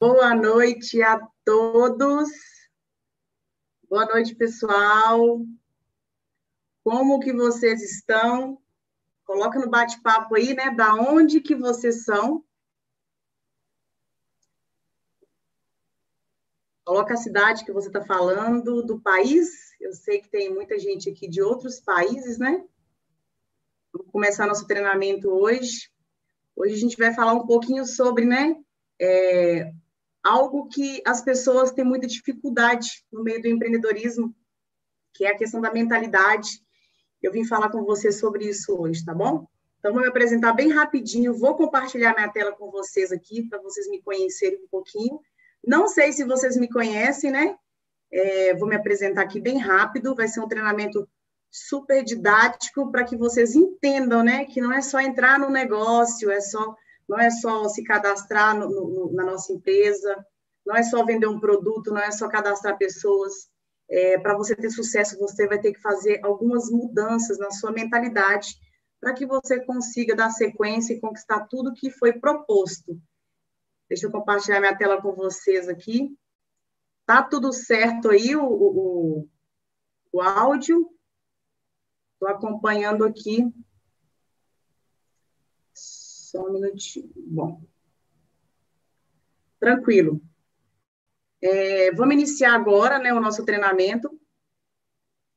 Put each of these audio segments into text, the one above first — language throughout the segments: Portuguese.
Boa noite a todos. Boa noite, pessoal. Como que vocês estão? Coloca no bate-papo aí, né? Da onde que vocês são? Coloca a cidade que você está falando, do país. Eu sei que tem muita gente aqui de outros países, né? Vamos começar nosso treinamento hoje. Hoje a gente vai falar um pouquinho sobre, né? É, algo que as pessoas têm muita dificuldade no meio do empreendedorismo, que é a questão da mentalidade. Eu vim falar com você sobre isso hoje, tá bom? Então, vou me apresentar bem rapidinho, vou compartilhar minha tela com vocês aqui, para vocês me conhecerem um pouquinho. Não sei se vocês me conhecem, né? É, vou me apresentar aqui bem rápido, vai ser um treinamento super didático para que vocês entendam, né? Que não é só entrar no negócio, é só não é só se cadastrar no, no, na nossa empresa, não é só vender um produto, não é só cadastrar pessoas. É, para você ter sucesso, você vai ter que fazer algumas mudanças na sua mentalidade para que você consiga dar sequência e conquistar tudo que foi proposto. Deixa eu compartilhar minha tela com vocês aqui. Tá tudo certo aí, o, o, o áudio? Estou acompanhando aqui só um minutinho. Bom. Tranquilo. É, vamos iniciar agora né, o nosso treinamento.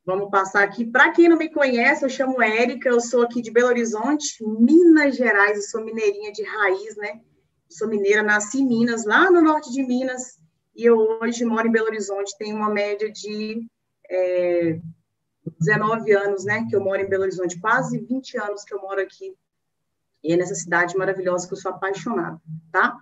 Vamos passar aqui. Para quem não me conhece, eu chamo Érica, eu sou aqui de Belo Horizonte, Minas Gerais, eu sou mineirinha de raiz, né? Sou mineira, nasci em Minas, lá no norte de Minas, e eu hoje moro em Belo Horizonte, tenho uma média de é, 19 anos, né? Que eu moro em Belo Horizonte, quase 20 anos que eu moro aqui e é nessa cidade maravilhosa que eu sou apaixonada, tá?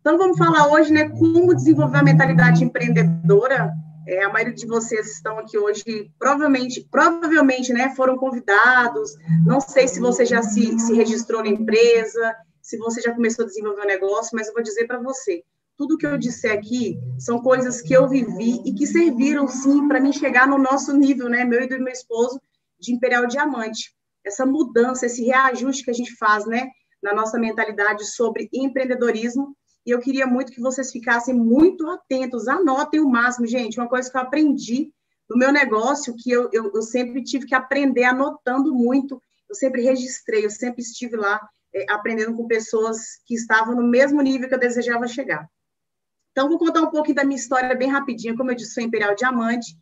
Então, vamos falar hoje, né, como desenvolver a mentalidade empreendedora. É, a maioria de vocês estão aqui hoje, provavelmente, provavelmente, né, foram convidados. Não sei se você já se, se registrou na empresa, se você já começou a desenvolver um negócio, mas eu vou dizer para você, tudo que eu disser aqui são coisas que eu vivi e que serviram, sim, para mim chegar no nosso nível, né, meu e do meu esposo, de Imperial Diamante essa mudança, esse reajuste que a gente faz, né, na nossa mentalidade sobre empreendedorismo. E eu queria muito que vocês ficassem muito atentos, anotem o máximo, gente. Uma coisa que eu aprendi no meu negócio, que eu, eu, eu sempre tive que aprender anotando muito, eu sempre registrei, eu sempre estive lá é, aprendendo com pessoas que estavam no mesmo nível que eu desejava chegar. Então, vou contar um pouquinho da minha história bem rapidinho. Como eu disse, sou Imperial Diamante,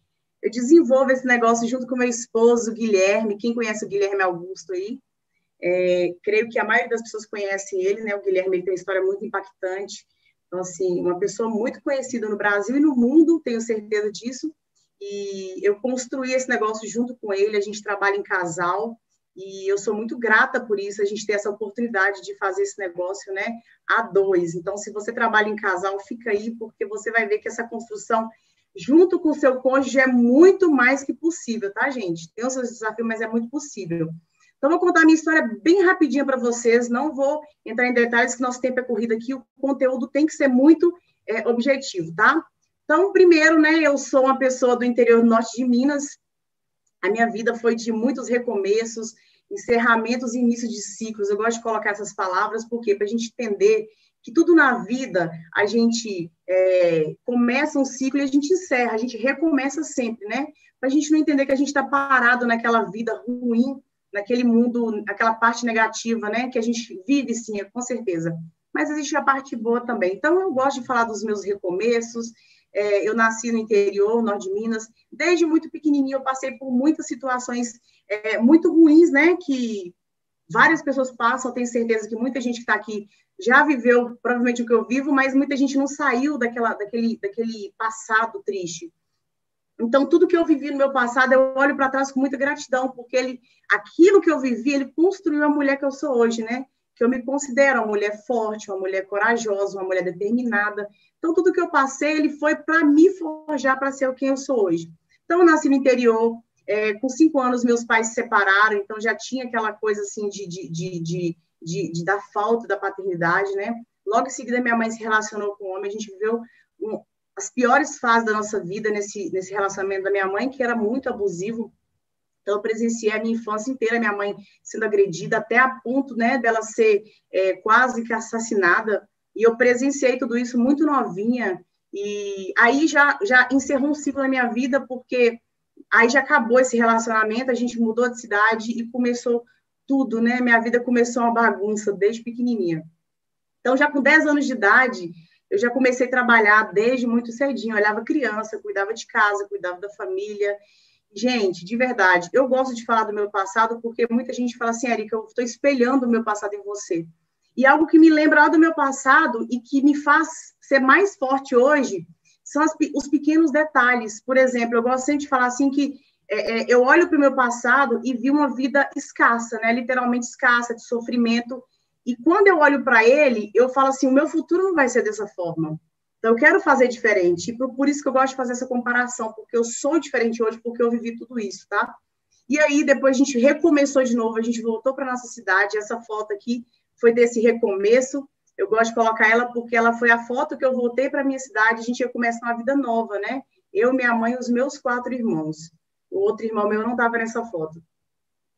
eu desenvolvo esse negócio junto com meu esposo, Guilherme. Quem conhece o Guilherme Augusto aí? É, creio que a maioria das pessoas conhece ele, né? O Guilherme ele tem uma história muito impactante. Então, assim, uma pessoa muito conhecida no Brasil e no mundo, tenho certeza disso. E eu construí esse negócio junto com ele, a gente trabalha em casal, e eu sou muito grata por isso, a gente ter essa oportunidade de fazer esse negócio, né, a dois. Então, se você trabalha em casal, fica aí, porque você vai ver que essa construção junto com o seu cônjuge é muito mais que possível, tá, gente? Tem os seus desafios, mas é muito possível. Então, vou contar a minha história bem rapidinha para vocês, não vou entrar em detalhes, que nosso tempo é corrido aqui, o conteúdo tem que ser muito é, objetivo, tá? Então, primeiro, né, eu sou uma pessoa do interior norte de Minas, a minha vida foi de muitos recomeços, encerramentos e início de ciclos, eu gosto de colocar essas palavras, porque para a gente entender que tudo na vida a gente é, começa um ciclo e a gente encerra, a gente recomeça sempre, né? Para a gente não entender que a gente está parado naquela vida ruim, naquele mundo, aquela parte negativa, né? Que a gente vive, sim, com certeza. Mas existe a parte boa também. Então, eu gosto de falar dos meus recomeços. É, eu nasci no interior, norte de Minas. Desde muito pequenininho, eu passei por muitas situações é, muito ruins, né? Que várias pessoas passam. Eu tenho certeza que muita gente que está aqui já viveu provavelmente o que eu vivo, mas muita gente não saiu daquela, daquele, daquele passado triste. Então, tudo que eu vivi no meu passado, eu olho para trás com muita gratidão, porque ele, aquilo que eu vivi, ele construiu a mulher que eu sou hoje, né? Que eu me considero uma mulher forte, uma mulher corajosa, uma mulher determinada. Então, tudo que eu passei, ele foi para me forjar para ser quem eu sou hoje. Então, eu nasci no interior, é, com cinco anos, meus pais se separaram, então já tinha aquela coisa assim de, de, de, de de, de da falta da paternidade, né? Logo em seguida, minha mãe se relacionou com um homem, a gente viveu um, as piores fases da nossa vida nesse, nesse relacionamento da minha mãe, que era muito abusivo. Então, eu presenciei a minha infância inteira, minha mãe sendo agredida, até a ponto né, dela ser é, quase que assassinada E eu presenciei tudo isso muito novinha, e aí já, já encerrou um ciclo na minha vida, porque aí já acabou esse relacionamento, a gente mudou de cidade e começou tudo, né? Minha vida começou uma bagunça desde pequenininha. Então, já com 10 anos de idade, eu já comecei a trabalhar desde muito cedinho. Eu olhava criança, cuidava de casa, cuidava da família. Gente, de verdade, eu gosto de falar do meu passado porque muita gente fala assim, Erika, eu estou espelhando o meu passado em você. E algo que me lembra do meu passado e que me faz ser mais forte hoje são as, os pequenos detalhes. Por exemplo, eu gosto sempre de falar assim que é, é, eu olho para o meu passado e vi uma vida escassa, né? Literalmente escassa, de sofrimento. E quando eu olho para ele, eu falo assim: o meu futuro não vai ser dessa forma. Então, eu quero fazer diferente. E por, isso que eu gosto de fazer essa comparação, porque eu sou diferente hoje, porque eu vivi tudo isso, tá? E aí, depois a gente recomeçou de novo, a gente voltou para nossa cidade. Essa foto aqui foi desse recomeço. Eu gosto de colocar ela porque ela foi a foto que eu voltei para minha cidade. A gente ia começar uma vida nova, né? Eu, minha mãe e os meus quatro irmãos. O outro irmão meu não estava nessa foto.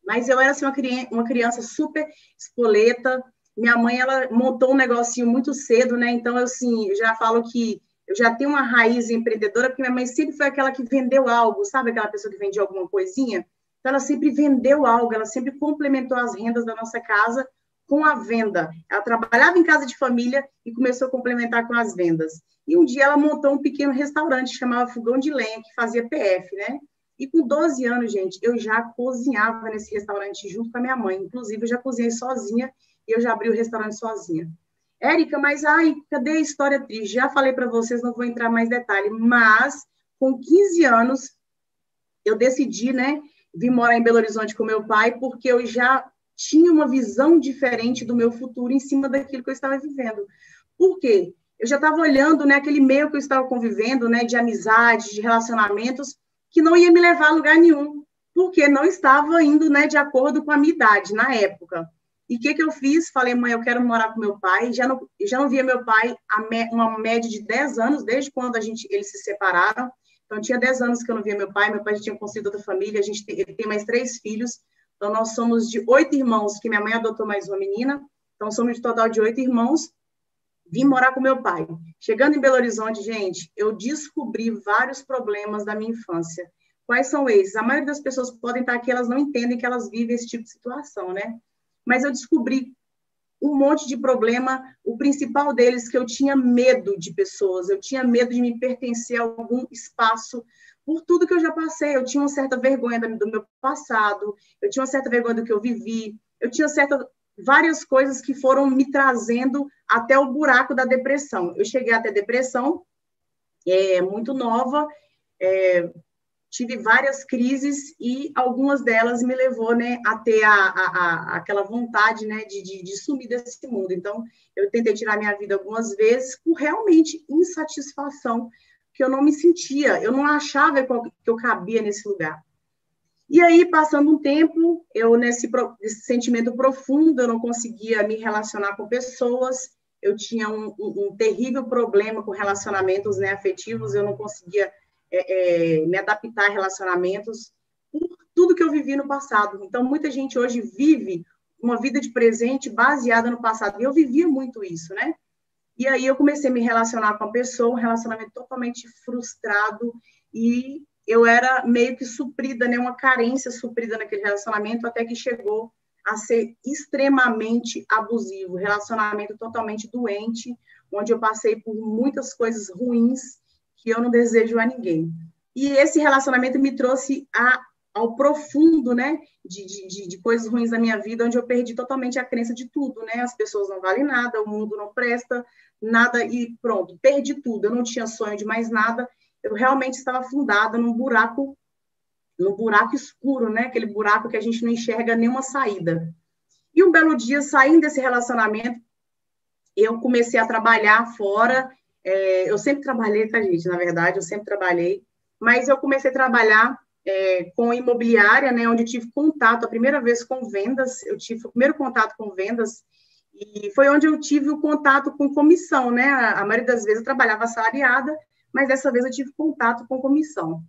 Mas eu era assim, uma, criança, uma criança super espoleta. Minha mãe ela montou um negocinho muito cedo, né? Então, assim, eu já falo que eu já tenho uma raiz empreendedora, porque minha mãe sempre foi aquela que vendeu algo, sabe? Aquela pessoa que vendia alguma coisinha. Então, ela sempre vendeu algo, ela sempre complementou as rendas da nossa casa com a venda. Ela trabalhava em casa de família e começou a complementar com as vendas. E um dia ela montou um pequeno restaurante, chamava Fogão de Lenha, que fazia PF, né? E com 12 anos, gente, eu já cozinhava nesse restaurante junto com a minha mãe. Inclusive, eu já cozinhei sozinha e eu já abri o restaurante sozinha. Érica, mas ai, cadê a história triste? Já falei para vocês, não vou entrar mais detalhe, mas com 15 anos eu decidi, né, vir morar em Belo Horizonte com meu pai, porque eu já tinha uma visão diferente do meu futuro em cima daquilo que eu estava vivendo. Por quê? Eu já estava olhando, né, aquele meio que eu estava convivendo, né, de amizade, de relacionamentos, que não ia me levar a lugar nenhum, porque não estava indo, né, de acordo com a minha idade na época. E o que, que eu fiz? Falei, mãe, eu quero morar com meu pai. Já não, já não via meu pai há uma média de 10 anos, desde quando a gente, eles se separaram. Então, tinha 10 anos que eu não via meu pai. Meu pai já tinha conseguido outra família. A gente tem, ele tem mais três filhos. Então, nós somos de oito irmãos, que minha mãe adotou mais uma menina. Então, somos de total de oito irmãos. Vim morar com meu pai. Chegando em Belo Horizonte, gente, eu descobri vários problemas da minha infância. Quais são esses? A maioria das pessoas podem estar aqui, elas não entendem que elas vivem esse tipo de situação, né? Mas eu descobri um monte de problema. O principal deles que eu tinha medo de pessoas, eu tinha medo de me pertencer a algum espaço por tudo que eu já passei. Eu tinha uma certa vergonha do meu passado, eu tinha uma certa vergonha do que eu vivi, eu tinha certa várias coisas que foram me trazendo até o buraco da depressão. Eu cheguei até depressão, é, muito nova, é, tive várias crises e algumas delas me levou né, a ter a, a, a aquela vontade né, de, de, de, sumir desse mundo. Então, eu tentei tirar minha vida algumas vezes por realmente insatisfação que eu não me sentia, eu não achava que eu cabia nesse lugar. E aí, passando um tempo, eu nesse, nesse sentimento profundo, eu não conseguia me relacionar com pessoas, eu tinha um, um, um terrível problema com relacionamentos né, afetivos, eu não conseguia é, é, me adaptar a relacionamentos por tudo que eu vivi no passado. Então, muita gente hoje vive uma vida de presente baseada no passado, e eu vivia muito isso, né? E aí eu comecei a me relacionar com a pessoa, um relacionamento totalmente frustrado e eu era meio que suprida, né, uma carência suprida naquele relacionamento até que chegou a ser extremamente abusivo, relacionamento totalmente doente, onde eu passei por muitas coisas ruins que eu não desejo a ninguém. E esse relacionamento me trouxe a, ao profundo, né, de, de, de, coisas ruins da minha vida, onde eu perdi totalmente a crença de tudo, né, as pessoas não valem nada, o mundo não presta, nada e pronto, perdi tudo. Eu não tinha sonho de mais nada. Eu realmente estava afundada num buraco, num buraco escuro, né? Aquele buraco que a gente não enxerga nenhuma saída. E um belo dia, saindo desse relacionamento, eu comecei a trabalhar fora. É, eu sempre trabalhei, tá, gente? Na verdade, eu sempre trabalhei. Mas eu comecei a trabalhar é, com imobiliária, né? Onde tive contato, a primeira vez com vendas. Eu tive o primeiro contato com vendas e foi onde eu tive o contato com comissão, né? A, maioria das vezes eu trabalhava assalariada, mas dessa vez eu tive contato com comissão.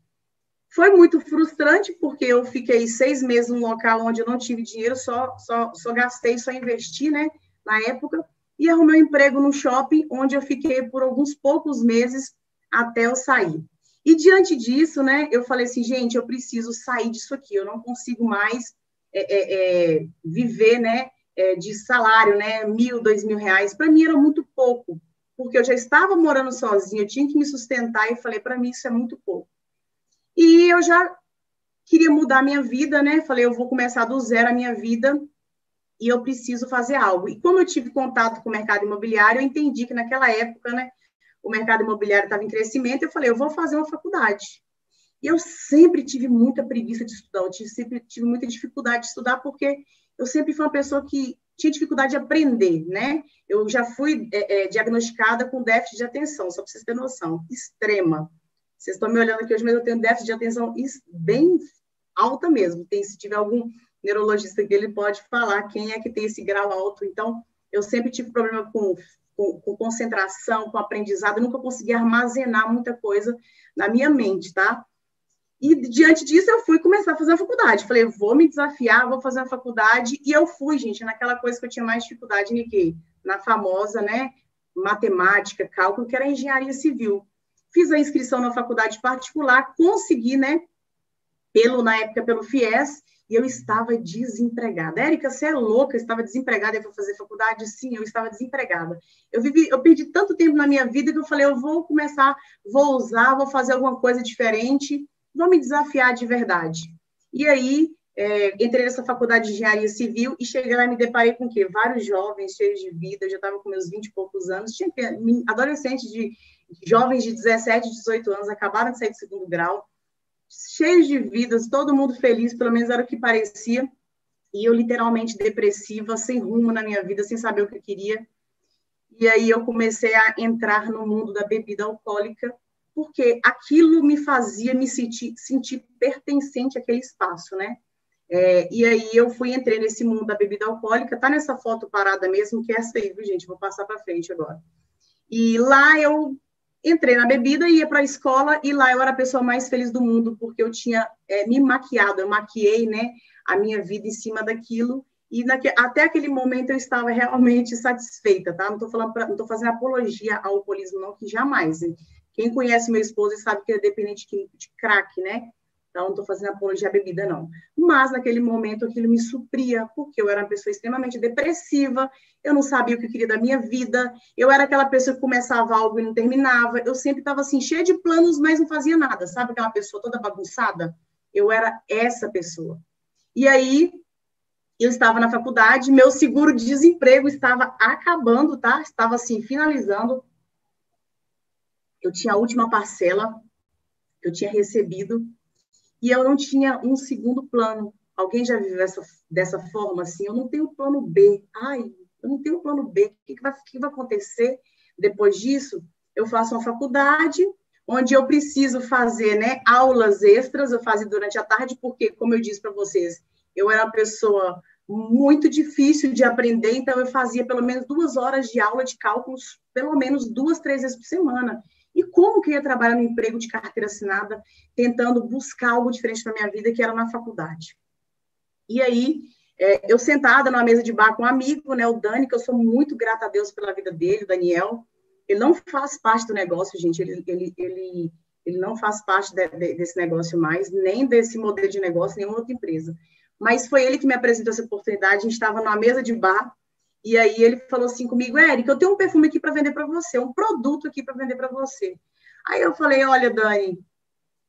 Foi muito frustrante, porque eu fiquei seis meses num local onde eu não tive dinheiro, só, só, só gastei, só investi, né? Na época. e arrumei um emprego no shopping, onde eu fiquei por alguns poucos meses até eu sair. E diante disso, né, eu falei assim, gente, eu preciso sair disso aqui, eu não consigo mais é, é, é viver, né, é, de salário, né, mil, dois mil reais. Para mim era muito pouco, porque eu já estava morando sozinha, eu tinha que me sustentar e falei, para mim isso é muito pouco. E eu já queria mudar a minha vida, né? Falei, eu vou começar do zero a minha vida e eu preciso fazer algo. E como eu tive contato com o mercado imobiliário, eu entendi que naquela época, né, o mercado imobiliário estava em crescimento, eu falei, eu vou fazer uma faculdade. E eu sempre tive muita preguiça de estudar, eu tive, sempre tive muita dificuldade de estudar, porque eu sempre fui uma pessoa que tinha dificuldade de aprender, né? Eu já fui é, é, diagnosticada com déficit de atenção, só para vocês terem noção, extrema. Vocês estão me olhando aqui hoje, mas eu tenho déficit de atenção bem alta mesmo. Tem, se tiver algum neurologista que ele pode falar quem é que tem esse grau alto. Então, eu sempre tive problema com, com, com concentração, com aprendizado, eu nunca consegui armazenar muita coisa na minha mente, tá? E diante disso, eu fui começar a fazer a faculdade. Falei, vou me desafiar, vou fazer a faculdade. E eu fui, gente, naquela coisa que eu tinha mais dificuldade, Nikkei, na famosa, né, matemática, cálculo, que era engenharia civil. Fiz a inscrição na faculdade particular, consegui, né, pelo, na época, pelo FIES, e eu estava desempregada. Érica, você é louca, eu estava desempregada, eu vou fazer faculdade? Sim, eu estava desempregada. Eu vivi, eu perdi tanto tempo na minha vida que eu falei, eu vou começar, vou usar, vou fazer alguma coisa diferente, vou me desafiar de verdade. E aí, é, entrei nessa faculdade de engenharia civil e cheguei lá e me deparei com o quê? Vários jovens cheios de vida, eu já estava com meus 20 e poucos anos, tinha adolescentes de jovens de 17, 18 anos, acabaram de sair do segundo grau, cheios de vidas, todo mundo feliz, pelo menos era o que parecia, e eu literalmente depressiva, sem rumo na minha vida, sem saber o que eu queria. E aí eu comecei a entrar no mundo da bebida alcoólica, porque aquilo me fazia me sentir, sentir pertencente àquele espaço, né? É, e aí eu fui, entrei nesse mundo da bebida alcoólica, tá nessa foto parada mesmo, que é essa aí, viu, gente? Vou passar para frente agora. E lá eu entrei na bebida, ia para a escola e lá eu era a pessoa mais feliz do mundo, porque eu tinha é, me maquiado, eu maquiei né, a minha vida em cima daquilo, e naque, até aquele momento eu estava realmente satisfeita, tá? Não estou falando, não fazendo apologia ao alcoolismo, não, que jamais. Hein? Quem conhece meu esposo sabe que ele é dependente de, de crack, né? Então, não estou fazendo apologia à bebida, não. Mas, naquele momento, aquilo me supria, porque eu era uma pessoa extremamente depressiva, eu não sabia o que eu queria da minha vida, eu era aquela pessoa que começava algo e não terminava, eu sempre estava, assim, cheia de planos, mas não fazia nada, sabe? Aquela pessoa toda bagunçada. Eu era essa pessoa. E aí, eu estava na faculdade, meu seguro-desemprego estava acabando, tá? Estava, assim, finalizando. Eu tinha a última parcela que eu tinha recebido e eu não tinha um segundo plano. Alguém já viveu essa, dessa forma assim? Eu não tenho plano B. Ai, eu não tenho plano B. O que, que, vai, que vai acontecer depois disso? Eu faço uma faculdade, onde eu preciso fazer né, aulas extras, eu fazia durante a tarde, porque, como eu disse para vocês, eu era uma pessoa muito difícil de aprender, então eu fazia pelo menos duas horas de aula de cálculos, pelo menos duas, três vezes por semana. E como que eu ia trabalhar no emprego de carteira assinada, tentando buscar algo diferente para minha vida, que era na faculdade. E aí, é, eu sentada numa mesa de bar com um amigo, né, o Dani, que eu sou muito grata a Deus pela vida dele, o Daniel. Ele não faz parte do negócio, gente, ele, ele, ele, ele não faz parte de, de, desse negócio mais, nem desse modelo de negócio, nenhuma outra empresa. Mas foi ele que me apresentou essa oportunidade, a gente estava numa mesa de bar, e aí ele falou assim comigo, Érica, eu tenho um perfume aqui para vender para você, um produto aqui para vender para você. Aí eu falei, olha, Dani,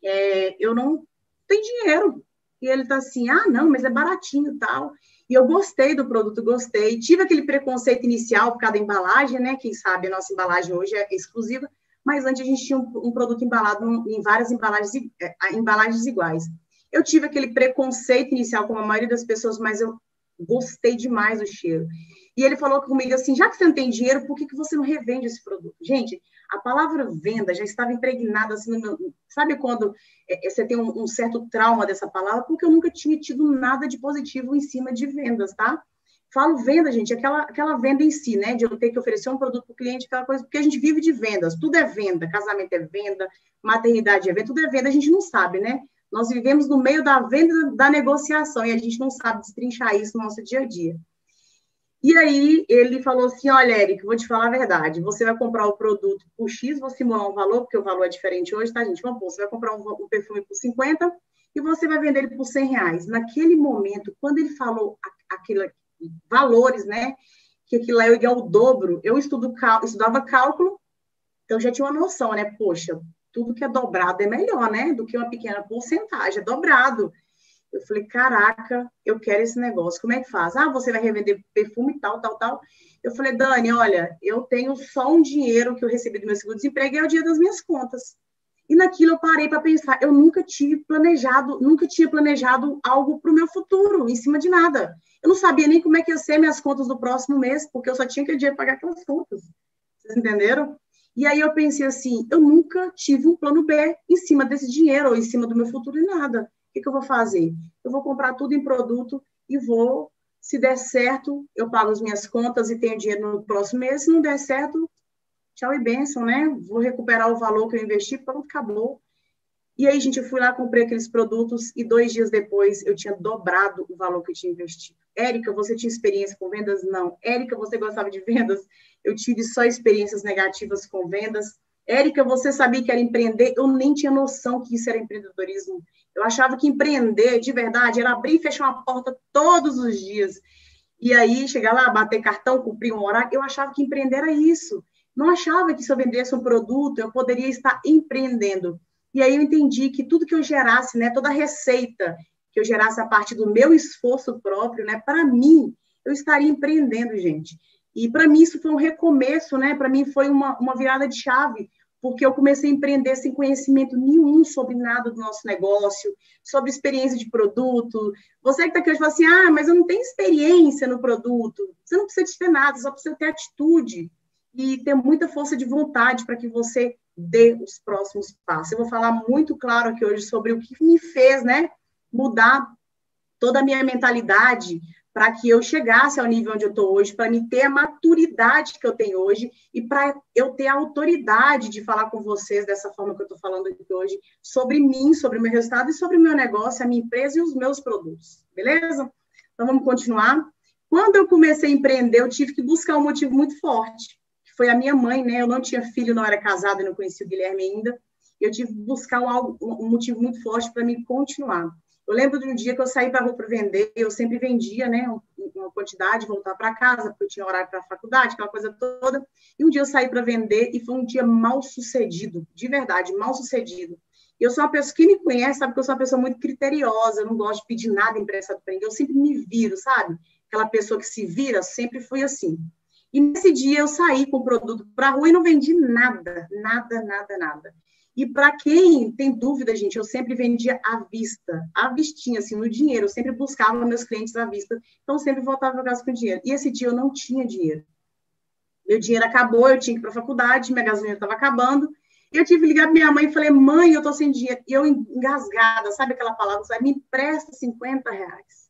é, eu não tenho dinheiro. E ele tá assim, ah, não, mas é baratinho tal. E eu gostei do produto, gostei. Tive aquele preconceito inicial por causa da embalagem, né? Quem sabe a nossa embalagem hoje é exclusiva, mas antes a gente tinha um, um produto embalado em várias embalagens, é, embalagens iguais. Eu tive aquele preconceito inicial, como a maioria das pessoas, mas eu gostei demais do cheiro. E ele falou comigo assim: já que você não tem dinheiro, por que, que você não revende esse produto? Gente, a palavra venda já estava impregnada assim no meu. Sabe quando é, é, você tem um, um, certo trauma dessa palavra? Porque eu nunca tinha tido nada de positivo em cima de vendas, tá? Falo venda, gente, aquela, aquela venda em si, né? De eu ter que oferecer um produto para o cliente, aquela coisa, porque a gente vive de vendas, tudo é venda, casamento é venda, maternidade é venda, tudo é venda, a gente não sabe, né? Nós vivemos no meio da venda da negociação e a gente não sabe destrinchar isso no nosso dia a dia. E aí ele falou assim: olha, Eric, vou te falar a verdade. Você vai comprar o produto por X, vou simular um valor, porque o valor é diferente hoje, tá, gente? Vamos pôr, você vai comprar um, um, perfume por 50 e você vai vender ele por 100 reais. Naquele momento, quando ele falou aquilo, valores, né? Que aquilo é igual ao dobro, eu estudo, estudava cálculo, então já tinha uma noção, né? Poxa, tudo que é dobrado é melhor, né? Do que uma pequena porcentagem, é dobrado. Eu falei, caraca, eu quero esse negócio. Como é que faz? Ah, você vai revender perfume tal, tal, tal. Eu falei, Dani, olha, eu tenho só um dinheiro que eu recebi do meu seguro-desemprego e é o dia das minhas contas. E naquilo eu parei para pensar, eu nunca tive planejado, nunca tinha planejado algo para o meu futuro, em cima de nada. Eu não sabia nem como é que ia ser minhas contas do próximo mês, porque eu só tinha aquele dinheiro para pagar aquelas contas. Vocês entenderam? E aí eu pensei assim, eu nunca tive um plano B em cima desse dinheiro ou em cima do meu futuro e nada que, que eu vou fazer? Eu vou comprar tudo em produto e vou, se der certo, eu pago as minhas contas e tenho dinheiro no próximo mês. Se não der certo, tchau e benção, né? Vou recuperar o valor que eu investi, pronto, acabou. E aí, gente, eu fui lá, comprei aqueles produtos e dois dias depois eu tinha dobrado o valor que eu tinha investido. Érica, você tinha experiência com vendas? Não. Érica, você gostava de vendas? Eu tive só experiências negativas com vendas. Érica, você sabia que era empreender? Eu nem tinha noção que isso era empreendedorismo. Eu achava que empreender de verdade era abrir e fechar uma porta todos os dias. E aí, chegar lá, bater cartão, cumprir um horário, eu achava que empreender era isso. Não achava que se eu vendesse um produto, eu poderia estar empreendendo. E aí eu entendi que tudo que eu gerasse, né, toda receita que eu gerasse a partir do meu esforço próprio, né, para mim, eu estaria empreendendo, gente. E para mim isso foi um recomeço, né? Para mim foi uma, uma virada de chave, porque eu comecei a empreender sem conhecimento nenhum sobre nada do nosso negócio, sobre experiência de produto. Você que está aqui hoje fala assim, ah, mas eu não tenho experiência no produto. Você não precisa de ter nada, só precisa ter atitude e ter muita força de vontade para que você dê os próximos passos. Eu vou falar muito claro aqui hoje sobre o que me fez, né, mudar toda a minha mentalidade, para que eu chegasse ao nível onde eu estou hoje, para me ter a maturidade que eu tenho hoje e para eu ter a autoridade de falar com vocês dessa forma que eu estou falando aqui hoje, sobre mim, sobre o meu resultado e sobre o meu negócio, a minha empresa e os meus produtos, beleza? Então vamos continuar. Quando eu comecei a empreender, eu tive que buscar um motivo muito forte, que foi a minha mãe, né? Eu não tinha filho, não era casada, não conhecia o Guilherme ainda. Eu tive que buscar um, um motivo muito forte para me continuar. Eu lembro de um dia que eu saí para a rua para vender, eu sempre vendia, né, uma quantidade, voltar para casa, porque eu tinha horário para a faculdade, aquela coisa toda. E um dia eu saí para vender e foi um dia mal sucedido, de verdade, mal sucedido. Eu sou uma pessoa que me conhece, sabe que eu sou uma pessoa muito criteriosa, eu não gosto de pedir nada emprestado para ninguém, eu sempre me viro, sabe? Aquela pessoa que se vira, sempre fui assim. E nesse dia eu saí com o produto para a rua e não vendi nada, nada, nada, nada. E para quem tem dúvida, gente, eu sempre vendia à vista, à vistinha, assim, no dinheiro. Eu sempre buscava meus clientes à vista, então sempre voltava para casa com dinheiro. E esse dia eu não tinha dinheiro. Meu dinheiro acabou, eu tinha que ir para a faculdade, minha gasolina estava acabando. Eu tive que ligar para minha mãe e falei, mãe, eu estou sem dinheiro. E eu engasgada, sabe aquela palavra? Sabe? Me empresta 50 reais.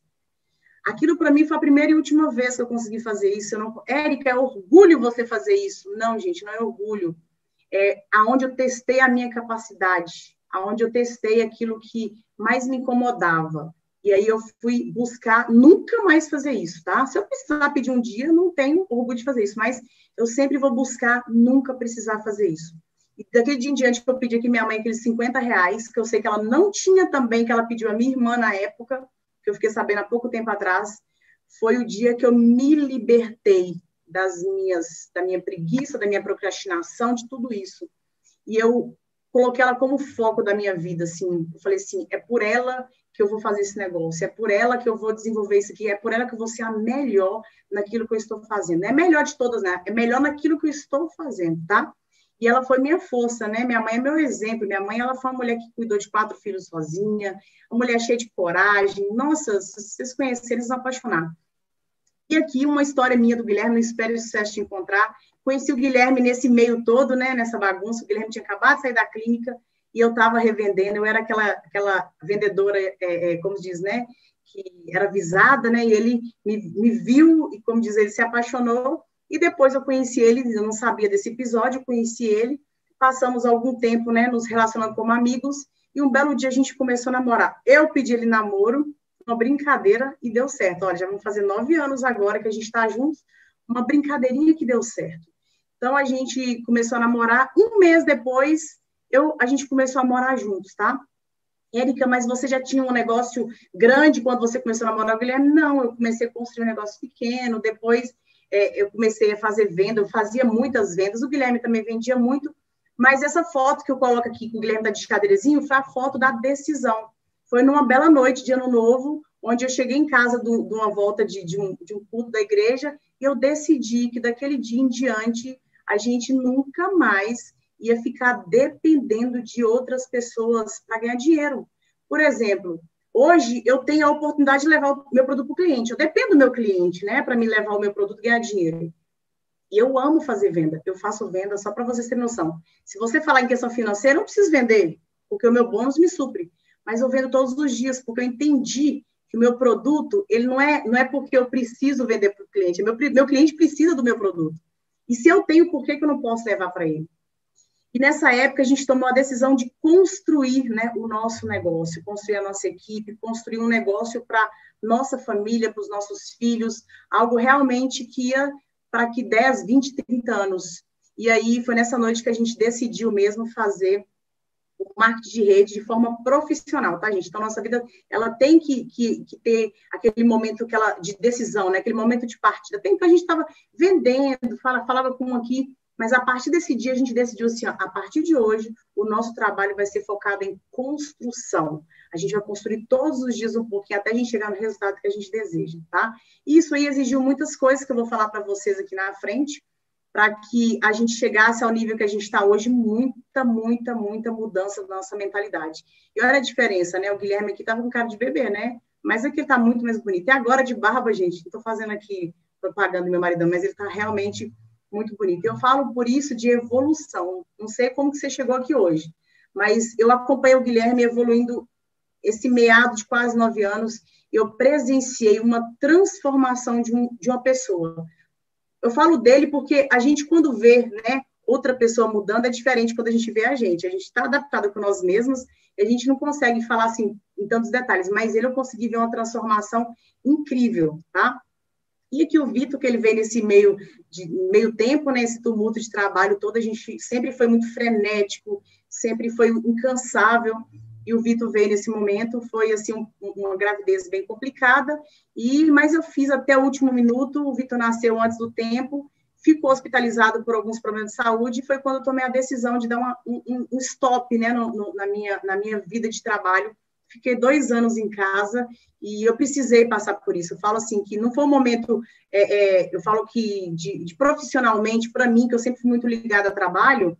Aquilo para mim foi a primeira e última vez que eu consegui fazer isso. Não... Érica, é orgulho você fazer isso. Não, gente, não é orgulho é, aonde eu testei a minha capacidade, aonde eu testei aquilo que mais me incomodava. E aí eu fui buscar nunca mais fazer isso, tá? Se eu precisar pedir um dia, não tenho orgulho de fazer isso, mas eu sempre vou buscar nunca precisar fazer isso. E daquele dia em diante que eu pedi aqui minha mãe aqueles 50 reais, que eu sei que ela não tinha também, que ela pediu a minha irmã na época, que eu fiquei sabendo há pouco tempo atrás, foi o dia que eu me libertei das minhas, da minha preguiça, da minha procrastinação, de tudo isso. E eu coloquei ela como foco da minha vida, assim. Eu falei assim, é por ela que eu vou fazer esse negócio, é por ela que eu vou desenvolver isso aqui, é por ela que eu vou ser a melhor naquilo que eu estou fazendo. É melhor de todas, né? É melhor naquilo que eu estou fazendo, tá? E ela foi minha força, né? Minha mãe é meu exemplo. Minha mãe, ela foi uma mulher que cuidou de quatro filhos sozinha, uma mulher cheia de coragem. Nossa, se vocês conhecerem, eles vão apaixonar. E aqui uma história minha do Guilherme, não espero o sucesso te encontrar. Conheci o Guilherme nesse meio todo, né, nessa bagunça. O Guilherme tinha acabado de sair da clínica e eu estava revendendo. Eu era aquela, aquela vendedora, é, é, como diz, né, que era avisada, né, e ele me, me viu e, como diz, ele se apaixonou. E depois eu conheci ele, eu não sabia desse episódio, conheci ele. Passamos algum tempo, né, nos relacionando como amigos. E um belo dia a gente começou a namorar. Eu pedi ele namoro, uma brincadeira e deu certo. Olha, já vamos fazer nove anos agora que a gente está juntos, uma brincadeirinha que deu certo. Então, a gente começou a namorar. Um mês depois, eu, a gente começou a morar juntos, tá? Érica, mas você já tinha um negócio grande quando você começou a namorar o Guilherme? Não, eu comecei a construir um negócio pequeno, depois é, eu comecei a fazer venda, eu fazia muitas vendas, o Guilherme também vendia muito, mas essa foto que eu coloco aqui com o Guilherme tá de foi a foto da decisão. Foi numa bela noite de ano novo, onde eu cheguei em casa de uma volta de, de, um, de um culto da igreja, e eu decidi que daquele dia em diante a gente nunca mais ia ficar dependendo de outras pessoas para ganhar dinheiro. Por exemplo, hoje eu tenho a oportunidade de levar o meu produto para o cliente. Eu dependo do meu cliente, né, para me levar o meu produto e ganhar dinheiro. E eu amo fazer venda. Eu faço venda só para vocês terem noção. Se você falar em questão financeira, eu não preciso vender, porque o meu bônus me supre. Mas eu vendo todos os dias, porque eu entendi que o meu produto, ele não é, não é porque eu preciso vender para o cliente. Meu, meu cliente precisa do meu produto. E se eu tenho, por que, que eu não posso levar para ele? E nessa época a gente tomou a decisão de construir né, o nosso negócio, construir a nossa equipe, construir um negócio para nossa família, para os nossos filhos, algo realmente que ia para que 10, 20, 30 anos. E aí foi nessa noite que a gente decidiu mesmo fazer marketing de rede de forma profissional, tá, gente? Então, nossa vida, ela tem que, que, que ter aquele momento que ela, de decisão, né? Aquele momento de partida. Tem que a gente estava vendendo, fala, falava com um aqui, mas a partir desse dia, a gente decidiu assim: ó, a partir de hoje, o nosso trabalho vai ser focado em construção. A gente vai construir todos os dias um pouquinho até a gente chegar no resultado que a gente deseja, tá? E isso aí exigiu muitas coisas que eu vou falar para vocês aqui na frente, para que a gente chegasse ao nível que a gente está hoje, muita, muita, muita mudança da nossa mentalidade. E olha a diferença, né? O Guilherme aqui estava com cara de bebê, né? Mas aqui ele está muito mais bonito. E agora de barba, gente, estou fazendo aqui propaganda meu maridão, mas ele está realmente muito bonito. Eu falo por isso de evolução. Não sei como que você chegou aqui hoje, mas eu acompanhei o Guilherme evoluindo esse meado de quase nove anos. Eu presenciei uma transformação de, um, de uma pessoa. Eu falo dele porque a gente, quando vê né, outra pessoa mudando, é diferente quando a gente vê a gente. A gente está adaptado com nós mesmos a gente não consegue falar assim em tantos detalhes, mas ele eu consegui ver uma transformação incrível, tá? E aqui o Vitor, que ele veio nesse meio, de, meio tempo, né, esse tumulto de trabalho todo, a gente sempre foi muito frenético, sempre foi incansável, e o Vitor veio nesse momento, foi assim um, uma gravidez bem complicada, e mas eu fiz até o último minuto, o Vitor nasceu antes do tempo, ficou hospitalizado por alguns problemas de saúde, e foi quando eu tomei a decisão de dar uma, um, um, stop né, no, no, na, minha, na minha vida de trabalho, fiquei dois anos em casa e eu precisei passar por isso. Eu falo assim que não foi um momento, é, é, eu falo que de, de profissionalmente para mim que eu sempre fui muito ligada a trabalho,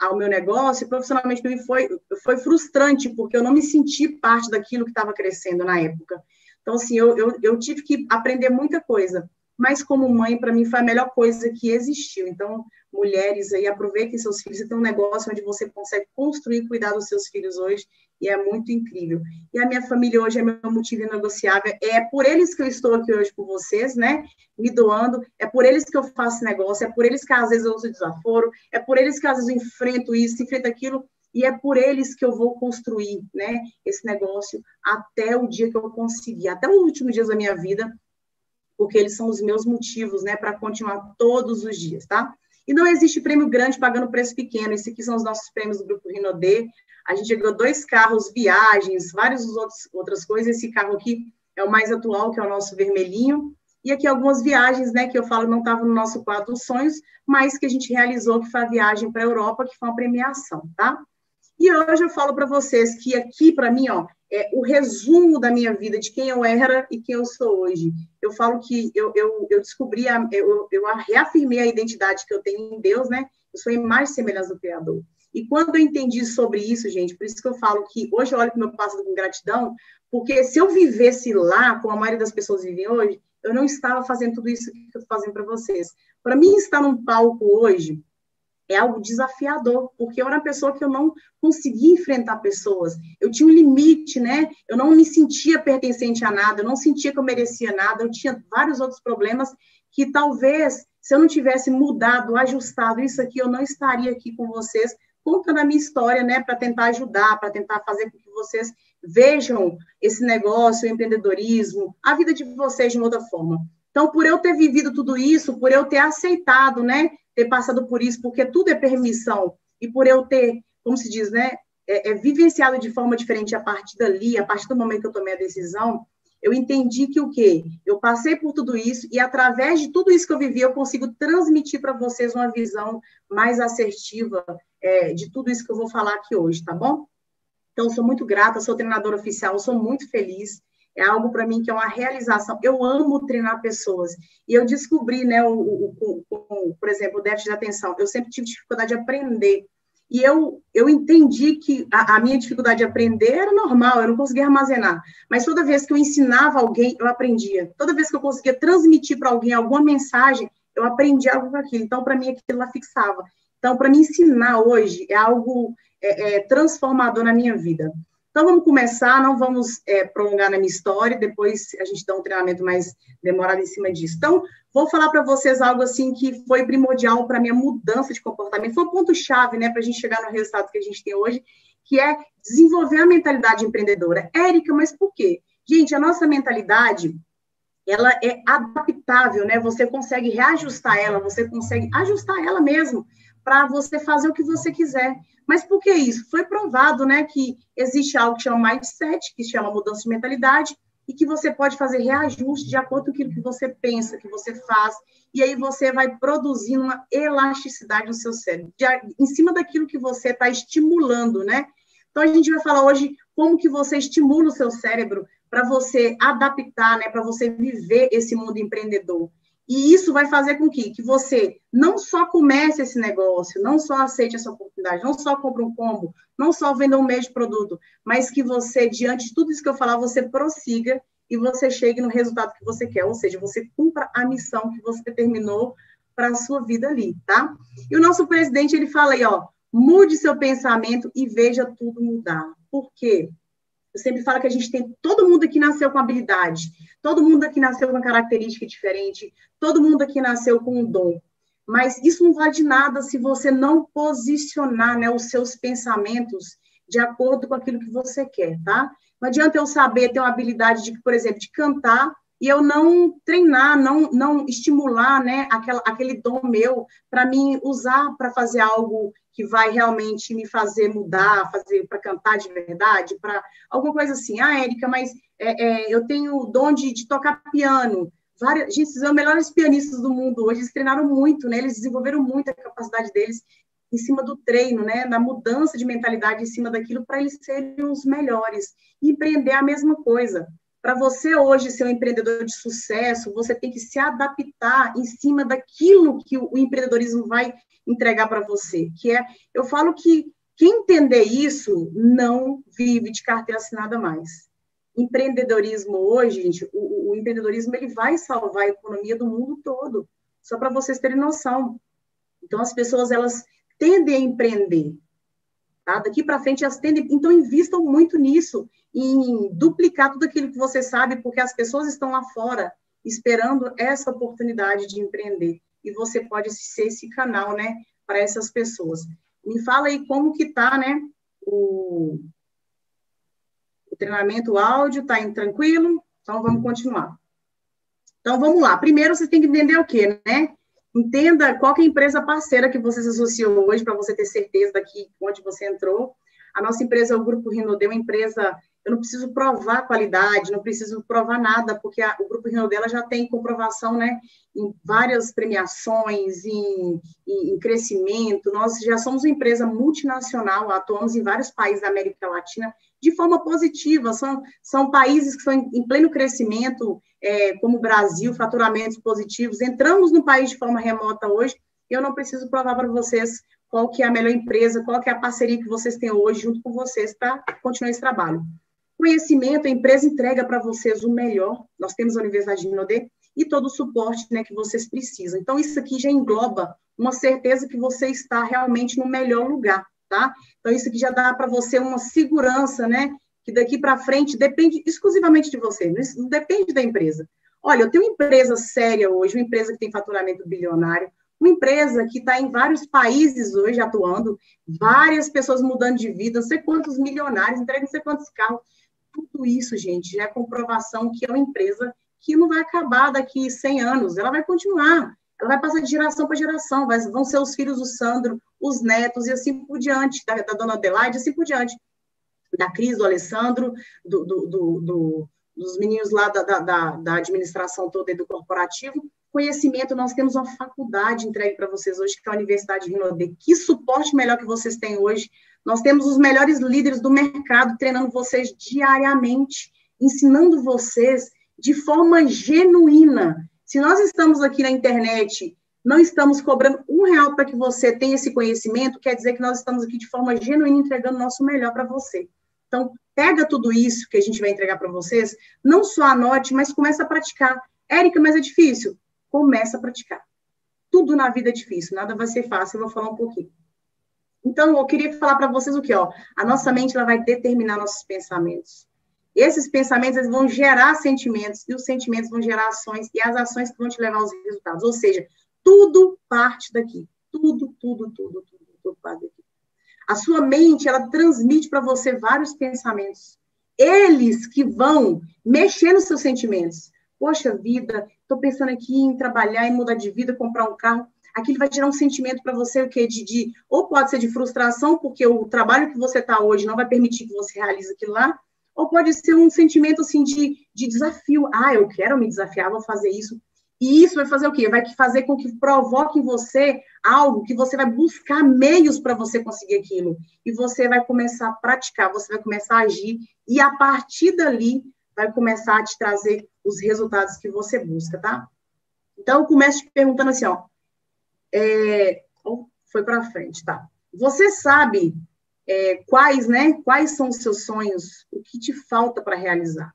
ao meu negócio, profissionalmente para mim foi foi frustrante porque eu não me senti parte daquilo que estava crescendo na época. Então assim eu, eu, eu tive que aprender muita coisa mas como mãe, para mim, foi a melhor coisa que existiu. Então, mulheres aí, aproveitem seus filhos. Você tem um negócio onde você consegue construir e cuidar dos seus filhos hoje, e é muito incrível. E a minha família hoje é meu motivo inegociável. É por eles que eu estou aqui hoje com vocês, né? Me doando. É por eles que eu faço negócio. É por eles que às vezes eu uso desaforo. É por eles que às vezes eu enfrento isso, enfrento aquilo. E é por eles que eu vou construir, né? Esse negócio até o dia que eu conseguir, até os últimos dias da minha vida, porque eles são os meus motivos, né, para continuar todos os dias, tá? E não existe prêmio grande pagando preço pequeno. Esses aqui são os nossos prêmios do Grupo Rinodê. A gente ganhou dois carros, viagens, várias outros, outras coisas. Esse carro aqui é o mais atual, que é o nosso vermelhinho. E aqui algumas viagens, né, que eu falo não estavam no nosso quadro dos sonhos, mas que a gente realizou, que foi a viagem para a Europa, que foi uma premiação, tá? E hoje eu falo para vocês que aqui, para mim, ó, é o resumo da minha vida, de quem eu era e quem eu sou hoje. Eu falo que eu, eu, eu descobri, a, eu, eu reafirmei a identidade que eu tenho em Deus, né? Eu sou imagem e semelhança do Criador. E quando eu entendi sobre isso, gente, por isso que eu falo que hoje eu olho para o meu passado com gratidão, porque se eu vivesse lá, como a maioria das pessoas vivem hoje, eu não estava fazendo tudo isso que eu estou fazendo para vocês. Para mim, estar num palco hoje, é algo desafiador, porque eu era uma pessoa que eu não conseguia enfrentar pessoas. Eu tinha um limite, né? Eu não me sentia pertencente a nada, eu não sentia que eu merecia nada, eu tinha vários outros problemas que talvez, se eu não tivesse mudado, ajustado isso aqui, eu não estaria aqui com vocês, contando a minha história, né, para tentar ajudar, para tentar fazer com que vocês vejam esse negócio, o empreendedorismo, a vida de vocês de outra forma. Então, por eu ter vivido tudo isso, por eu ter aceitado, né, ter passado por isso, porque tudo é permissão, e por eu ter, como se diz, né, é, é, vivenciado de forma diferente a partir dali, a partir do momento que eu tomei a decisão, eu entendi que o quê? Eu passei por tudo isso e através de tudo isso que eu vivi, eu consigo transmitir para vocês uma visão mais assertiva é, de tudo isso que eu vou falar aqui hoje, tá bom? Então, sou muito grata, sou treinadora oficial, sou muito feliz. É algo para mim que é uma realização. Eu amo treinar pessoas. E eu descobri, né, o, o, o, por exemplo, o déficit de atenção. Eu sempre tive dificuldade de aprender. E eu, eu entendi que a, a, minha dificuldade de aprender era normal, eu não conseguia armazenar. Mas toda vez que eu ensinava alguém, eu aprendia. Toda vez que eu conseguia transmitir para alguém alguma mensagem, eu aprendia algo com aquilo. Então, para mim, aquilo lá fixava. Então, para me ensinar hoje é algo é, é, transformador na minha vida. Então, vamos começar, não vamos é, prolongar na minha história, depois a gente dá um treinamento mais demorado em cima disso. Então, vou falar para vocês algo assim que foi primordial para minha mudança de comportamento, foi um ponto-chave, né, para a gente chegar no resultado que a gente tem hoje, que é desenvolver a mentalidade empreendedora. Érica, mas por quê? Gente, a nossa mentalidade, ela é adaptável, né? Você consegue reajustar ela, você consegue ajustar ela mesmo para você fazer o que você quiser. Mas por que isso? Foi provado, né, que existe algo que chama mindset, que chama mudança de mentalidade, e que você pode fazer reajuste de acordo com aquilo que você pensa, que você faz, e aí você vai produzindo uma elasticidade no seu cérebro, de, em cima daquilo que você está estimulando, né? Então, a gente vai falar hoje como que você estimula o seu cérebro para você adaptar, né, para você viver esse mundo empreendedor. E isso vai fazer com que, que você não só comece esse negócio, não só aceite essa oportunidade, não só compre um combo, não só venda um mês de produto, mas que você, diante de tudo isso que eu falar, você prossiga e você chegue no resultado que você quer, ou seja, você cumpra a missão que você determinou para a sua vida ali, tá? E o nosso presidente, ele fala aí, ó, mude seu pensamento e veja tudo mudar. Por quê? Eu sempre falo que a gente tem. Todo mundo aqui nasceu com habilidade, todo mundo aqui nasceu com característica diferente, todo mundo aqui nasceu com um dom. Mas isso não vale de nada se você não posicionar né, os seus pensamentos de acordo com aquilo que você quer, tá? Não adianta eu saber ter uma habilidade de, por exemplo, de cantar e eu não treinar, não, não estimular, né, aquela, aquele dom meu para mim usar para fazer algo que vai realmente me fazer mudar, fazer para cantar de verdade, para alguma coisa assim. Ah, Érica, mas é, é, eu tenho o dom de, de tocar piano. Várias, gente, são os melhores pianistas do mundo hoje, eles treinaram muito, né? Eles desenvolveram muito a capacidade deles em cima do treino, né? Na mudança de mentalidade em cima daquilo para eles serem os melhores. E empreender a mesma coisa. Para você hoje ser um empreendedor de sucesso, você tem que se adaptar em cima daquilo que o empreendedorismo vai entregar para você, que é, eu falo que quem entender isso não vive de carteira assinada mais. Empreendedorismo hoje, gente, o, o empreendedorismo ele vai salvar a economia do mundo todo, só para vocês terem noção. Então as pessoas elas tendem a empreender, tá? Daqui para frente elas tendem, então invistam muito nisso, em duplicar tudo aquilo que você sabe, porque as pessoas estão lá fora esperando essa oportunidade de empreender e você pode ser esse canal, né, para essas pessoas. Me fala aí como que tá, né, o, o treinamento o áudio, tá indo tranquilo? Então, vamos continuar. Então, vamos lá. Primeiro, você tem que entender o quê, né? Entenda qual é a empresa parceira que você se associou hoje, para você ter certeza daqui onde você entrou. A nossa empresa é o Grupo Rinode, uma empresa eu não preciso provar qualidade, não preciso provar nada, porque a, o Grupo Rio dela já tem comprovação né, em várias premiações, em, em, em, crescimento. Nós já somos uma empresa multinacional, atuamos em vários países da América Latina de forma positiva. São, são países que estão em, em pleno crescimento, é, como o Brasil, faturamentos positivos. Entramos no país de forma remota hoje, eu não preciso provar para vocês qual que é a melhor empresa, qual que é a parceria que vocês têm hoje junto com vocês para continuar esse trabalho. Conhecimento, a empresa entrega para vocês o melhor. Nós temos a Universidade de Rinode e todo o suporte né, que vocês precisam. Então, isso aqui já engloba uma certeza que você está realmente no melhor lugar, tá? Então, isso aqui já dá para você uma segurança, né? Que daqui para frente depende exclusivamente de você, não depende da empresa. Olha, eu tenho uma empresa séria hoje, uma empresa que tem faturamento bilionário, uma empresa que está em vários países hoje atuando, várias pessoas mudando de vida, não sei quantos milionários, entrega não sei quantos carros tudo isso, gente, já é comprovação que é uma empresa que não vai acabar daqui 100 anos, ela vai continuar, ela vai passar de geração para geração, vão ser os filhos do Sandro, os netos e assim por diante, da, da dona Adelaide, assim por diante, da Cris, do Alessandro, do, do, do dos meninos lá da, da, da, administração toda e do corporativo, conhecimento, nós temos uma faculdade entregue para vocês hoje, que é a Universidade de Rinode. Que suporte melhor que vocês têm hoje. Nós temos os melhores líderes do mercado treinando vocês diariamente, ensinando vocês de forma genuína. Se nós estamos aqui na internet, não estamos cobrando um real para que você tenha esse conhecimento, quer dizer que nós estamos aqui de forma genuína entregando o nosso melhor para você. Então, pega tudo isso que a gente vai entregar para vocês, não só anote, mas começa a praticar. Érica, mas é difícil? Começa a praticar. Tudo na vida é difícil, nada vai ser fácil, eu vou falar um pouquinho. Então, eu queria falar para vocês o que, ó, a nossa mente ela vai determinar nossos pensamentos. Esses pensamentos eles vão gerar sentimentos, e os sentimentos vão gerar ações, e as ações que vão te levar aos resultados. Ou seja, tudo parte daqui. Tudo, tudo, tudo, tudo, tudo parte daqui. A sua mente, ela transmite para você vários pensamentos. Eles que vão mexer nos seus sentimentos. Poxa vida, estou pensando aqui em trabalhar, em mudar de vida, comprar um carro. Aquilo vai gerar um sentimento para você, o quê? De, de, ou pode ser de frustração, porque o trabalho que você está hoje não vai permitir que você realize aquilo lá, ou pode ser um sentimento assim de, de desafio. Ah, eu quero me desafiar, vou fazer isso. E isso vai fazer o quê? Vai fazer com que provoque em você algo que você vai buscar meios para você conseguir aquilo. E você vai começar a praticar, você vai começar a agir, e a partir dali vai começar a te trazer os resultados que você busca, tá? Então, eu começo te perguntando assim, ó. É... Foi para frente, tá? Você sabe é, quais, né? Quais são os seus sonhos? O que te falta para realizar?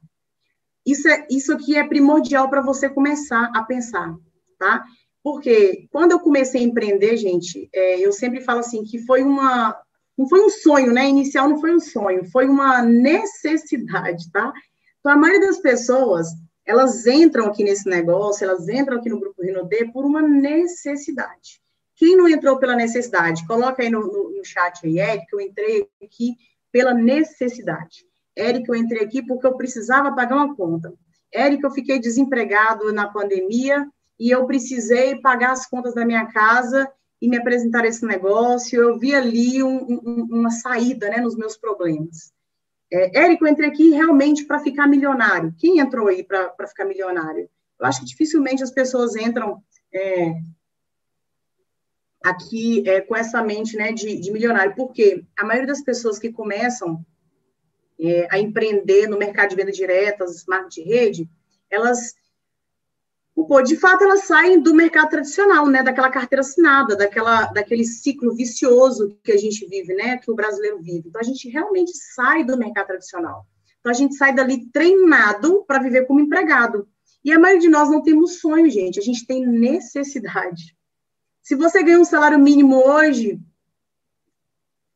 Isso, é, isso aqui é primordial para você começar a pensar, tá? Porque quando eu comecei a empreender, gente, é, eu sempre falo assim que foi uma, não foi um sonho, né? Inicial não foi um sonho, foi uma necessidade, tá? Então a maioria das pessoas elas entram aqui nesse negócio, elas entram aqui no grupo Rinodê por uma necessidade. Quem não entrou pela necessidade? Coloca aí no, no, no chat aí, que eu entrei aqui pela necessidade. Érica, eu entrei aqui porque eu precisava pagar uma conta. Érica, eu fiquei desempregado na pandemia e eu precisei pagar as contas da minha casa e me apresentar esse negócio. Eu vi ali um, um, uma saída né, nos meus problemas. É, Érica, eu entrei aqui realmente para ficar milionário. Quem entrou aí para ficar milionário? Eu acho que dificilmente as pessoas entram é, aqui é, com essa mente né, de, de milionário, porque a maioria das pessoas que começam é, a empreender no mercado de venda direta, as marcas de rede, elas, de fato, elas saem do mercado tradicional, né, daquela carteira assinada, daquela, daquele ciclo vicioso que a gente vive, né, que o brasileiro vive. Então, a gente realmente sai do mercado tradicional. Então, a gente sai dali treinado para viver como empregado. E a maioria de nós não temos sonho, gente, a gente tem necessidade. Se você ganha um salário mínimo hoje,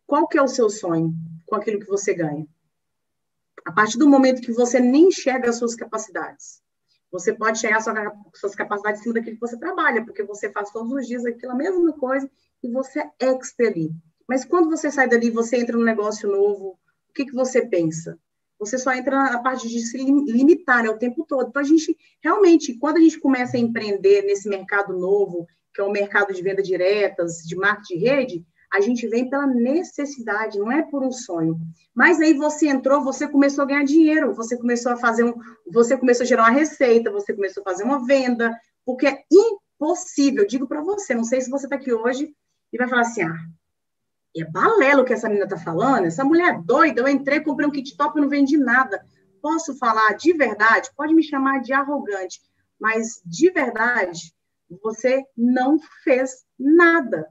qual que é o seu sonho com aquilo que você ganha? A partir do momento que você nem enxerga as suas capacidades, você pode chegar às suas capacidades em cima daquilo que você trabalha, porque você faz todos os dias aquela mesma coisa e você é expert ali. Mas quando você sai dali, você entra num negócio novo, o que, que você pensa? Você só entra na parte de se limitar né, o tempo todo. Então, a gente, realmente, quando a gente começa a empreender nesse mercado novo, que é o mercado de venda diretas, de marketing de rede, a gente vem pela necessidade, não é por um sonho. Mas aí você entrou, você começou a ganhar dinheiro, você começou a fazer um, você começou a gerar uma receita, você começou a fazer uma venda, porque é impossível, digo para você, não sei se você está aqui hoje e vai falar assim, ah, é balelo que essa menina está falando, essa mulher é doida, eu entrei, comprei um kit top e não vendi nada. Posso falar de verdade? Pode me chamar de arrogante, mas de verdade, você não fez nada.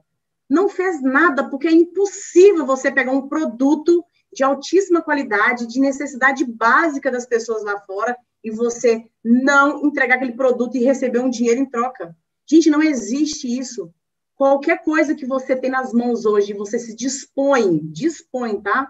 Não fez nada, porque é impossível você pegar um produto de altíssima qualidade, de necessidade básica das pessoas lá fora, e você não entregar aquele produto e receber um dinheiro em troca. Gente, não existe isso. Qualquer coisa que você tem nas mãos hoje, você se dispõe, dispõe, tá?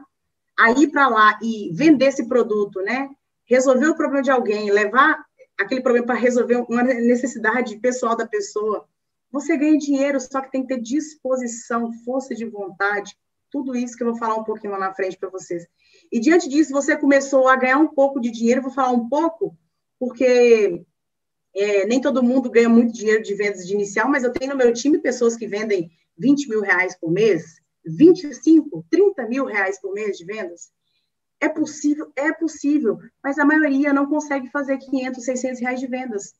A ir para lá e vender esse produto, né? Resolver o problema de alguém, levar aquele problema para resolver uma necessidade pessoal da pessoa. Você ganha dinheiro, só que tem que ter disposição, força de vontade tudo isso que eu vou falar um pouquinho lá na frente para vocês. E diante disso, você começou a ganhar um pouco de dinheiro, vou falar um pouco, porque é, nem todo mundo ganha muito dinheiro de vendas de inicial, mas eu tenho no meu time pessoas que vendem 20 mil reais por mês, 25, 30 mil reais por mês de vendas. É possível, é possível, mas a maioria não consegue fazer 500, 600 reais de vendas.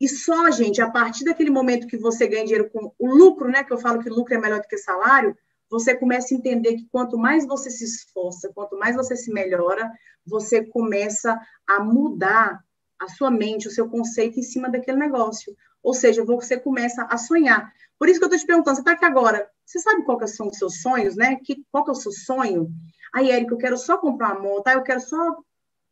E só, gente, a partir daquele momento que você ganha dinheiro com o lucro, né, que eu falo que lucro é melhor do que salário, você começa a entender que quanto mais você se esforça, quanto mais você se melhora, você começa a mudar a sua mente, o seu conceito em cima daquele negócio. Ou seja, você começa a sonhar. Por isso que eu estou te perguntando, você está aqui agora, você sabe que são os seus sonhos, né? Que, qual que é o seu sonho? Aí, Érica, eu quero só comprar uma moto, eu quero só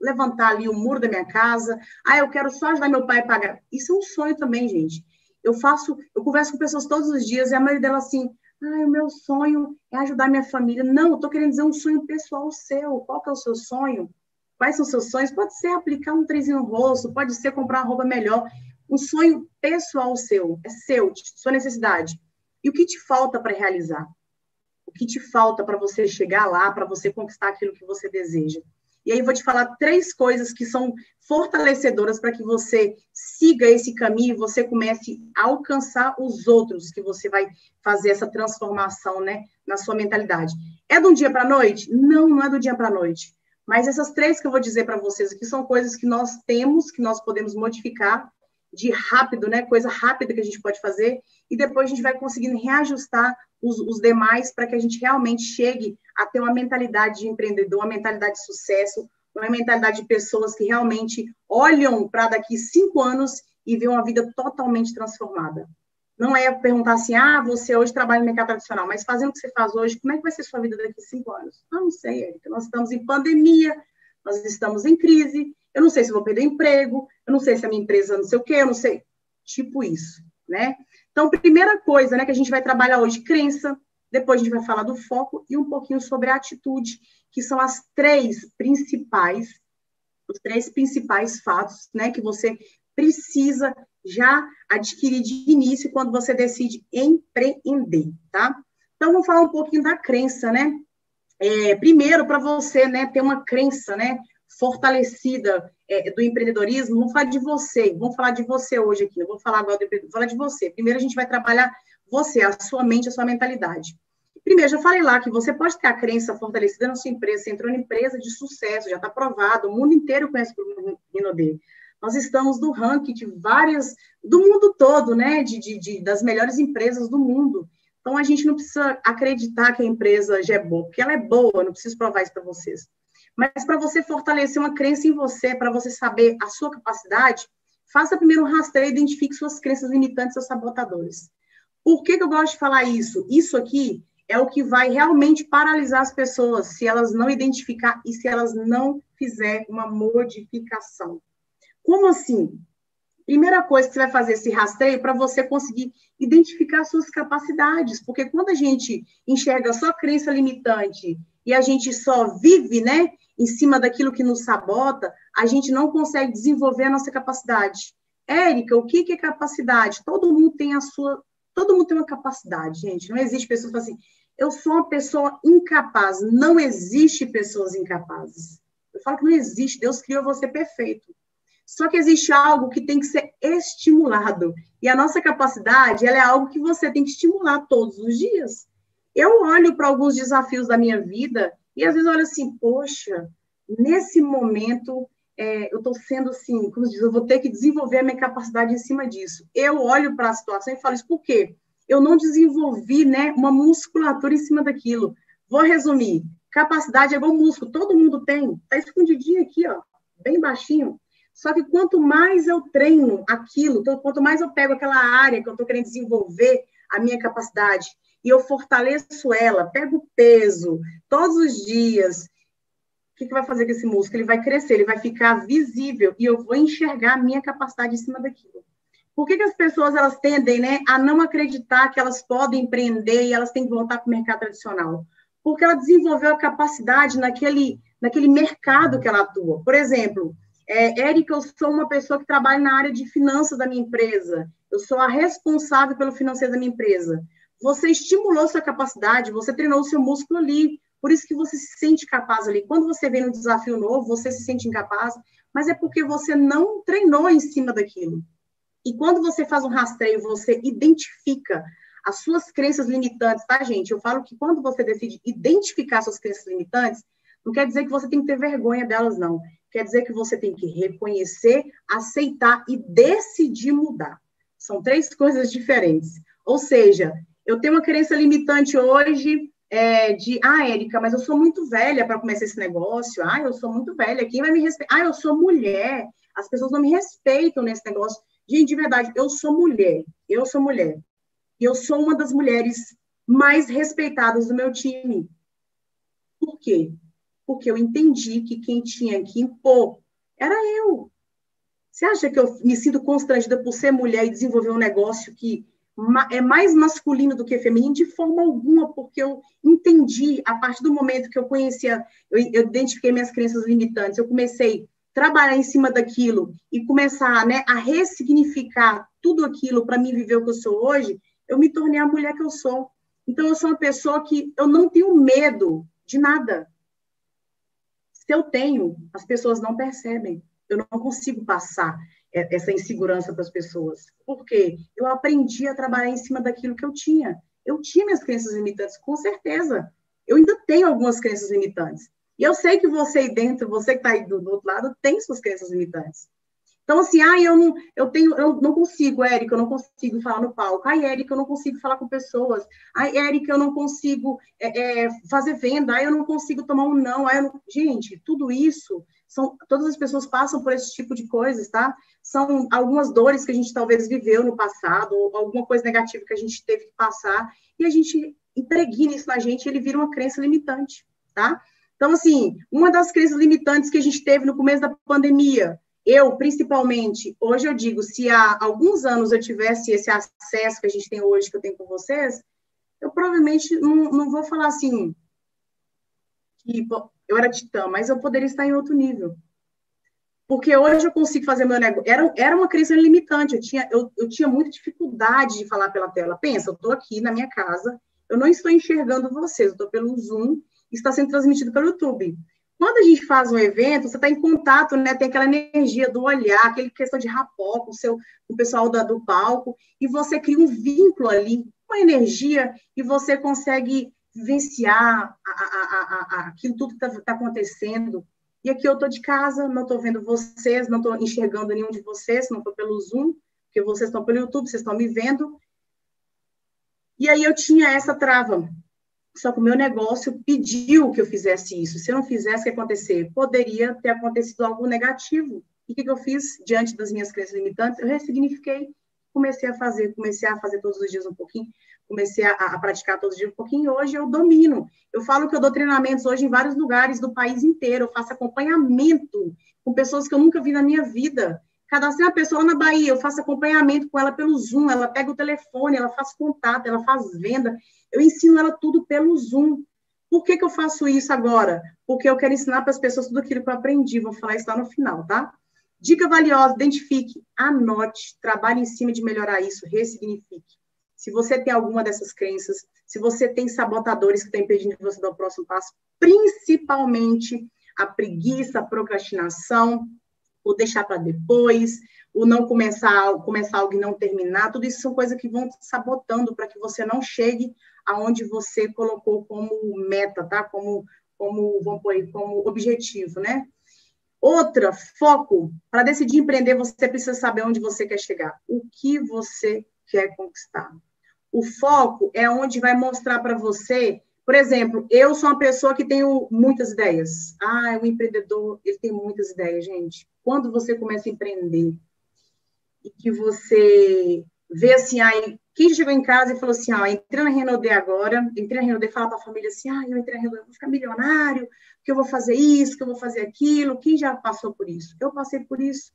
levantar ali o muro da minha casa, ah, eu quero só ajudar meu pai a pagar. Isso é um sonho também, gente. Eu faço, eu converso com pessoas todos os dias e a maioria delas assim, ah, o meu sonho é ajudar minha família. Não, eu estou querendo dizer um sonho pessoal seu. Qual que é o seu sonho? Quais são os seus sonhos? Pode ser aplicar um trezinho no rosto, pode ser comprar uma roupa melhor. Um sonho pessoal seu, é seu, sua necessidade. E o que te falta para realizar? O que te falta para você chegar lá, para você conquistar aquilo que você deseja? E aí vou te falar três coisas que são fortalecedoras para que você siga esse caminho e você comece a alcançar os outros, que você vai fazer essa transformação, né, na sua mentalidade. É do dia para a noite? Não, não é do dia para a noite. Mas essas três que eu vou dizer para vocês aqui são coisas que nós temos, que nós podemos modificar de rápido, né? Coisa rápida que a gente pode fazer, e depois a gente vai conseguindo reajustar os, os demais para que a gente realmente chegue a ter uma mentalidade de empreendedor, uma mentalidade de sucesso, uma mentalidade de pessoas que realmente olham para daqui cinco anos e vê uma vida totalmente transformada. Não é perguntar assim, ah, você hoje trabalha no mercado tradicional, mas fazendo o que você faz hoje, como é que vai ser sua vida daqui cinco anos? Ah, não sei, Erika, nós estamos em pandemia, nós estamos em crise, eu não sei se vou perder emprego, eu não sei se a minha empresa não sei o quê, eu não sei. Tipo isso, né? Então, primeira coisa, né, que a gente vai trabalhar hoje, crença, depois a gente vai falar do foco e um pouquinho sobre a atitude, que são as três principais, os três principais fatos, né, que você precisa já adquirir de início quando você decide empreender, tá? Então, vamos falar um pouquinho da crença, né? É, primeiro, para você, né, ter uma crença, né, fortalecida é, do empreendedorismo, vamos falar de você, vamos falar de você hoje aqui, eu vou falar agora do vou falar de você. Primeiro a gente vai trabalhar você, a sua mente, a sua mentalidade. Primeiro, já falei lá que você pode ter a crença fortalecida na sua empresa, você entrou em empresa de sucesso, já está provado, o mundo inteiro conhece o Rinode. Nós estamos no ranking de várias, do mundo todo, né, de, de, de, das melhores empresas do mundo. Então, a gente não precisa acreditar que a empresa já é boa, porque ela é boa, não preciso provar isso para vocês. Mas para você fortalecer uma crença em você, para você saber a sua capacidade, faça primeiro um rastreio e identifique suas crenças limitantes, seus sabotadores. Por que, que eu gosto de falar isso? Isso aqui é o que vai realmente paralisar as pessoas se elas não identificar e se elas não fizer uma modificação. Como assim? Primeira coisa que você vai fazer esse rastreio para você conseguir identificar suas capacidades, porque quando a gente enxerga só crença limitante e a gente só vive, né, em cima daquilo que nos sabota, a gente não consegue desenvolver a nossa capacidade. Érica, o que é capacidade? Todo mundo tem a sua, todo mundo tem uma capacidade, gente. Não existe pessoas que falam assim, eu sou uma pessoa incapaz. Não existe pessoas incapazes. Eu falo que não existe. Deus criou você perfeito. Só que existe algo que tem que ser estimulado. E a nossa capacidade, ela é algo que você tem que estimular todos os dias. Eu olho para alguns desafios da minha vida e às vezes olho assim, poxa, nesse momento é, eu estou sendo assim, como diz, eu vou ter que desenvolver a minha capacidade em cima disso. Eu olho para a situação e falo isso, por quê? Eu não desenvolvi né, uma musculatura em cima daquilo. Vou resumir. Capacidade é igual músculo, todo mundo tem. Está escondidinho aqui, ó, bem baixinho. Só que quanto mais eu treino aquilo, quanto mais eu pego aquela área que eu estou querendo desenvolver a minha capacidade, e eu fortaleço ela, pego peso todos os dias, o que, que vai fazer com esse músculo? Ele vai crescer, ele vai ficar visível e eu vou enxergar a minha capacidade em cima daquilo. Por que, que as pessoas elas tendem né, a não acreditar que elas podem empreender e elas têm que voltar para o mercado tradicional? Porque ela desenvolveu a capacidade naquele, naquele mercado que ela atua. Por exemplo, é, Érica, eu sou uma pessoa que trabalha na área de finanças da minha empresa. Eu sou a responsável pelo financeiro da minha empresa. Você estimulou sua capacidade, você treinou o seu músculo ali. Por isso que você se sente capaz ali. Quando você vem no desafio novo, você se sente incapaz, mas é porque você não treinou em cima daquilo. E quando você faz um rastreio, você identifica as suas crenças limitantes, tá, gente? Eu falo que quando você decide identificar suas crenças limitantes, não quer dizer que você tem que ter vergonha delas, não. Quer dizer que você tem que reconhecer, aceitar e decidir mudar. São três coisas diferentes. Ou seja, eu tenho uma crença limitante hoje é, de, ah, Érica, mas eu sou muito velha para começar esse negócio. Ah, eu sou muito velha. Quem vai me respeitar? Ah, eu sou mulher. As pessoas não me respeitam nesse negócio. Gente, de verdade, eu sou mulher. Eu sou mulher. E eu sou uma das mulheres mais respeitadas do meu time. Por quê? Porque eu entendi que quem tinha que impor era eu. Você acha que eu me sinto constrangida por ser mulher e desenvolver um negócio que é mais masculino do que feminino de forma alguma, porque eu entendi, a partir do momento que eu conhecia, eu, eu identifiquei minhas crenças limitantes, eu comecei a trabalhar em cima daquilo e começar né, a ressignificar tudo aquilo para mim viver o que eu sou hoje, eu me tornei a mulher que eu sou. Então, eu sou uma pessoa que eu não tenho medo de nada. Se eu tenho, as pessoas não percebem. Eu não consigo passar essa insegurança para as pessoas. Por quê? Eu aprendi a trabalhar em cima daquilo que eu tinha. Eu tinha minhas crenças limitantes, com certeza. Eu ainda tenho algumas crenças limitantes. E eu sei que você aí dentro, você que está aí do, do, outro lado, tem suas crenças limitantes. Então, assim, ah, eu não, eu tenho, eu não consigo, Érica, eu não consigo falar no palco. Ai, Érica, eu não consigo falar com pessoas. Ai, Érica, eu não consigo é, é, fazer venda. Ai, eu não consigo tomar um não. Ai, não... Gente, tudo isso são, todas as pessoas passam por esse tipo de coisas, tá? São algumas dores que a gente talvez viveu no passado, ou alguma coisa negativa que a gente teve que passar, e a gente impregna isso na gente ele vira uma crença limitante, tá? Então, assim, uma das crenças limitantes que a gente teve no começo da pandemia, eu, principalmente, hoje eu digo, se há alguns anos eu tivesse esse acesso que a gente tem hoje, que eu tenho com vocês, eu provavelmente não, não vou falar assim, que eu era titã, mas eu poderia estar em outro nível. Porque hoje eu consigo fazer meu negócio. Era, era uma crença limitante, eu tinha, eu, eu tinha muita dificuldade de falar pela tela. Pensa, eu estou aqui na minha casa, eu não estou enxergando vocês, eu estou pelo Zoom, está sendo transmitido pelo YouTube. Quando a gente faz um evento, você está em contato, né? Tem aquela energia do olhar, aquela questão de rapó com o, seu, com o pessoal da, do palco, e você cria um vínculo ali, uma energia, e você consegue vivenciar a, a, a, aquilo tudo que está tá acontecendo. E aqui eu estou de casa, não estou vendo vocês, não estou enxergando nenhum de vocês, não estou pelo Zoom, porque vocês estão pelo YouTube, vocês estão me vendo. E aí eu tinha essa trava. Só que o meu negócio pediu que eu fizesse isso. Se eu não fizesse, o que acontecer? Poderia ter acontecido algo negativo. E o que, que eu fiz diante das minhas crenças limitantes? Eu ressignifiquei, comecei a fazer, comecei a fazer todos os dias um pouquinho, comecei a, a praticar todos os dias um pouquinho, hoje eu domino. Eu falo que eu dou treinamentos hoje em vários lugares do país inteiro, eu faço acompanhamento com pessoas que eu nunca vi na minha vida. Cadastrei uma pessoa na Bahia, eu faço acompanhamento com ela pelo Zoom, ela pega o telefone, ela faz contato, ela faz venda, eu ensino ela tudo pelo Zoom. Por que, que eu faço isso agora? Porque eu quero ensinar para as pessoas tudo aquilo que eu aprendi, vou falar isso lá no final, tá? Dica valiosa, identifique, anote, trabalhe em cima de melhorar isso, ressignifique. Se você tem alguma dessas crenças, se você tem sabotadores que estão impedindo você dar o próximo passo, principalmente a preguiça, a procrastinação, o deixar para depois, o não começar, começar algo e não terminar, tudo isso são coisas que vão te sabotando para que você não chegue aonde você colocou como meta, tá? Como, como, vamos pôr como objetivo, né? Outra, foco. Para decidir empreender, você precisa saber onde você quer chegar. O que você quer conquistar. O foco é onde vai mostrar para você, por exemplo, eu sou uma pessoa que tenho muitas ideias. Ah, o empreendedor, ele tem muitas ideias, gente. Quando você começa a empreender e que você vê assim, aí, quem chegou em casa e falou assim, ó, entrei na Renaudê agora, entrei na Renaudê, fala para a família assim, ah, eu entrei na Renaudê, vou ficar milionário, que eu vou fazer isso, que eu vou fazer aquilo. Quem já passou por isso? Eu passei por isso.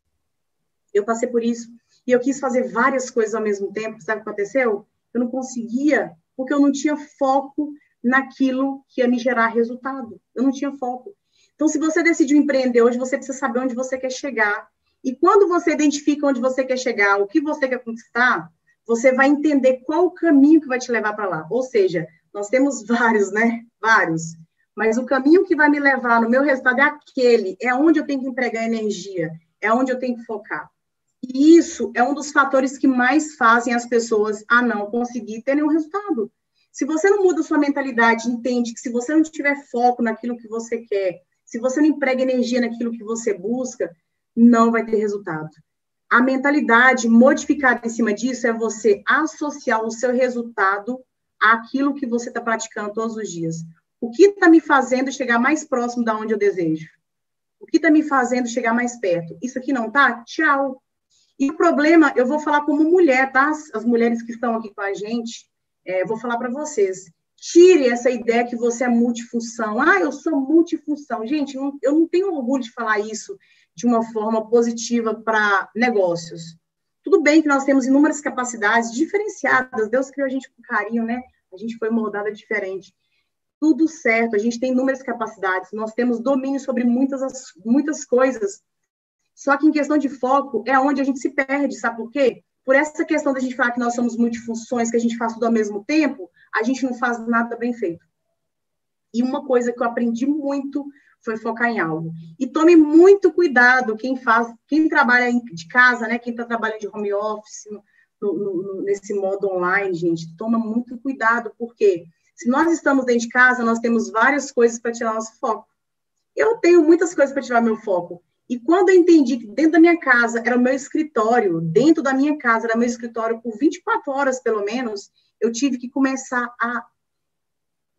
Eu passei por isso. E eu quis fazer várias coisas ao mesmo tempo. Sabe o que aconteceu? Eu não conseguia, porque eu não tinha foco naquilo que ia me gerar resultado. Eu não tinha foco. Então, se você decidiu empreender hoje, você precisa saber onde você quer chegar. E quando você identifica onde você quer chegar, o que você quer conquistar, você vai entender qual o caminho que vai te levar para lá. Ou seja, nós temos vários, né? Vários. Mas o caminho que vai me levar no meu resultado é aquele, é onde eu tenho que empregar energia, é onde eu tenho que focar. E isso é um dos fatores que mais fazem as pessoas a não conseguir ter nenhum resultado. Se você não muda sua mentalidade, entende que se você não tiver foco naquilo que você quer, se você não emprega energia naquilo que você busca, não vai ter resultado. A mentalidade modificada em cima disso é você associar o seu resultado àquilo que você está praticando todos os dias. O que está me fazendo chegar mais próximo da onde eu desejo? O que está me fazendo chegar mais perto? Isso aqui não tá? Tchau. E o problema, eu vou falar como mulher, tá? As mulheres que estão aqui com a gente, é, vou falar para vocês. Tire essa ideia que você é multifunção. Ah, eu sou multifunção. Gente, não, eu não tenho orgulho de falar isso de uma forma positiva para negócios. Tudo bem que nós temos inúmeras capacidades diferenciadas. Deus criou a gente com carinho, né? A gente foi moldada diferente tudo certo, a gente tem inúmeras capacidades, nós temos domínio sobre muitas, muitas coisas. Só que em questão de foco é onde a gente se perde, sabe por quê? Por essa questão da gente falar que nós somos multifunções, que a gente faz tudo ao mesmo tempo, a gente não faz nada bem feito. E uma coisa que eu aprendi muito foi focar em algo. E tome muito cuidado quem faz, quem trabalha de casa, né? Quem está trabalhando de home office, no, no, nesse modo online, gente, toma muito cuidado, porque? Se nós estamos dentro de casa, nós temos várias coisas para tirar nosso foco. Eu tenho muitas coisas para tirar meu foco. E quando eu entendi que dentro da minha casa era o meu escritório, dentro da minha casa era meu escritório por 24 horas pelo menos, eu tive que começar a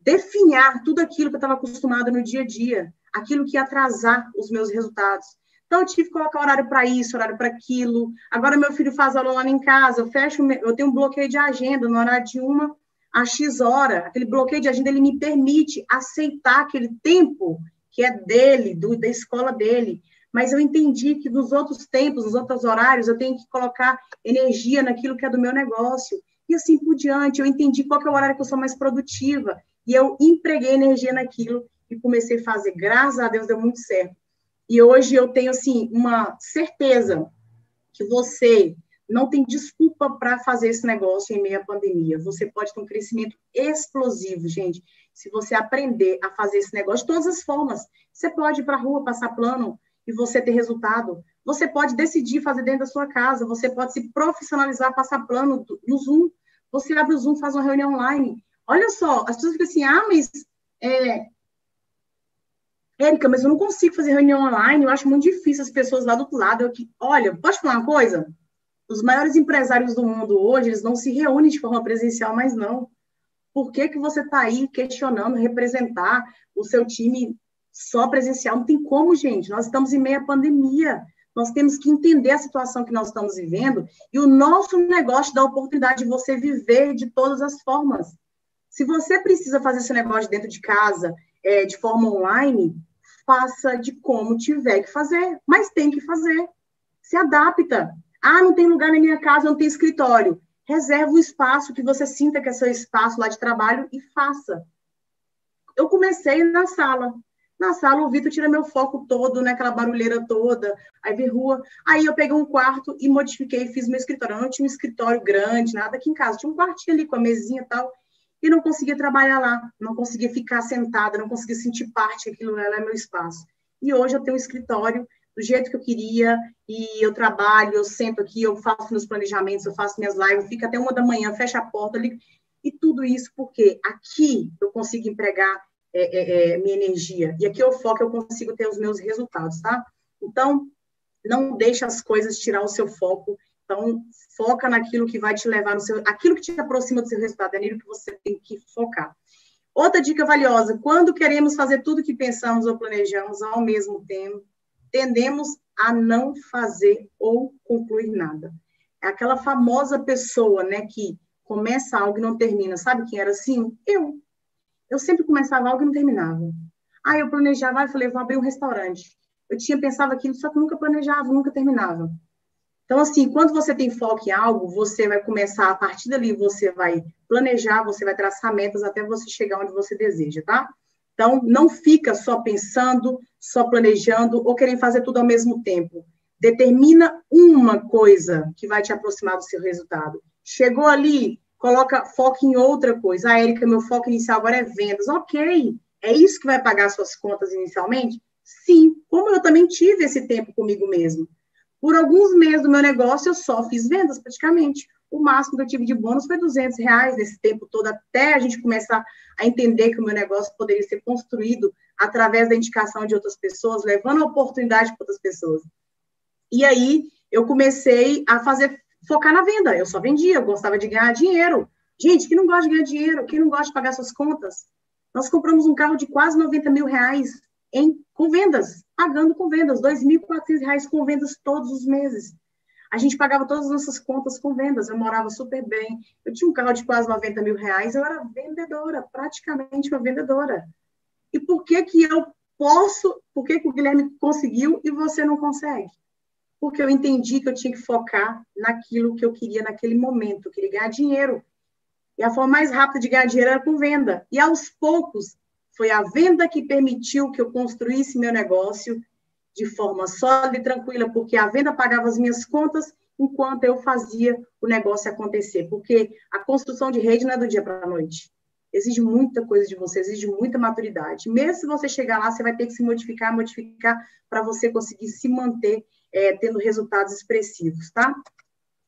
definhar tudo aquilo que eu estava acostumada no dia a dia, aquilo que ia atrasar os meus resultados. Então, eu tive que colocar horário para isso, horário para aquilo. Agora, meu filho faz aula lá em casa, eu fecho, eu tenho um bloqueio de agenda no horário de uma a X hora, aquele bloqueio de agenda, ele me permite aceitar aquele tempo que é dele, do, da escola dele. Mas eu entendi que nos outros tempos, nos outros horários, eu tenho que colocar energia naquilo que é do meu negócio. E assim por diante, eu entendi qual é o horário que eu sou mais produtiva. E eu empreguei energia naquilo e comecei a fazer. Graças a Deus deu muito certo. E hoje eu tenho, assim, uma certeza que você não tem desculpa para fazer esse negócio em meio à pandemia. Você pode ter um crescimento explosivo, gente. Se você aprender a fazer esse negócio de todas as formas, você pode ir para a rua passar plano e você ter resultado. Você pode decidir fazer dentro da sua casa. Você pode se profissionalizar, passar plano no Zoom. Você abre o Zoom, faz uma reunião online. Olha só, as pessoas ficam assim, ah, mas é, Érica, mas eu não consigo fazer reunião online, eu acho muito difícil as pessoas lá do outro lado. Eu, olha, pode falar uma coisa? Os maiores empresários do mundo hoje, eles não se reúnem de forma presencial, mas não. Por que, que você está aí questionando representar o seu time só presencial? Não tem como, gente. Nós estamos em meia pandemia. Nós temos que entender a situação que nós estamos vivendo e o nosso negócio dá a oportunidade de você viver de todas as formas. Se você precisa fazer esse negócio dentro de casa, é, de forma online, faça de como tiver que fazer, mas tem que fazer. Se adapta. Ah, não tem lugar na minha casa, não tem escritório. Reserva o espaço que você sinta que é seu espaço lá de trabalho e faça. Eu comecei na sala. Na sala, o Vitor tira meu foco todo, né? Aquela barulheira toda, aí vi rua. Aí eu peguei um quarto e modifiquei, fiz meu escritório. Eu não tinha um escritório grande, nada aqui em casa. Tinha um quartinho ali com a mesinha e tal. E não conseguia trabalhar lá, não conseguia ficar sentada, não conseguia sentir parte, aquilo era meu espaço. E hoje eu tenho um escritório do jeito que eu queria, e eu trabalho, eu sento aqui, eu faço meus planejamentos, eu faço minhas lives, fico até uma da manhã, fecho a porta, ali, e tudo isso porque aqui eu consigo empregar é, é, é, minha energia, e aqui eu foco, eu consigo ter os meus resultados, tá? Então, não deixa as coisas tirar o seu foco, então, foca naquilo que vai te levar no seu, aquilo que te aproxima do seu resultado, é nele que você tem que focar. Outra dica valiosa, quando queremos fazer tudo que pensamos ou planejamos ao mesmo tempo, tendemos a não fazer ou concluir nada. É aquela famosa pessoa, né, que começa algo e não termina. Sabe quem era assim? Eu. Eu sempre começava algo e não terminava. Aí eu planejava, e falei, vou abrir um restaurante. Eu tinha pensado aquilo, só que nunca planejava, nunca terminava. Então, assim, quando você tem foco em algo, você vai começar, a partir dali, você vai planejar, você vai traçar metas até você chegar onde você deseja, tá? Então, não fica só pensando, só planejando ou querendo fazer tudo ao mesmo tempo. Determina uma coisa que vai te aproximar do seu resultado. Chegou ali, coloca foco em outra coisa. Ah, Érica, meu foco inicial agora é vendas. Ok, é isso que vai pagar suas contas inicialmente? Sim, como eu também tive esse tempo comigo mesmo. Por alguns meses do meu negócio, eu só fiz vendas, praticamente. O máximo que eu tive de bônus foi 200 reais nesse tempo todo, até a gente começar a entender que o meu negócio poderia ser construído através da indicação de outras pessoas, levando a oportunidade para outras pessoas. E aí, eu comecei a fazer, focar na venda. Eu só vendia, eu gostava de ganhar dinheiro. Gente, quem não gosta de ganhar dinheiro? Quem não gosta de pagar suas contas? Nós compramos um carro de quase 90 mil reais em, com vendas, pagando com vendas, R$ 2.400 com vendas todos os meses. A gente pagava todas as nossas contas com vendas, eu morava super bem. Eu tinha um carro de quase 90 mil reais, eu era vendedora, praticamente uma vendedora. E por que que eu posso, por que, que o Guilherme conseguiu e você não consegue? Porque eu entendi que eu tinha que focar naquilo que eu queria naquele momento, eu queria ganhar dinheiro. E a forma mais rápida de ganhar dinheiro era com venda. E aos poucos, foi a venda que permitiu que eu construísse meu negócio de forma sólida e tranquila, porque a venda pagava as minhas contas enquanto eu fazia o negócio acontecer. Porque a construção de rede não é do dia para a noite. Exige muita coisa de você, exige muita maturidade. Mesmo se você chegar lá, você vai ter que se modificar, modificar, para você conseguir se manter é, tendo resultados expressivos, tá?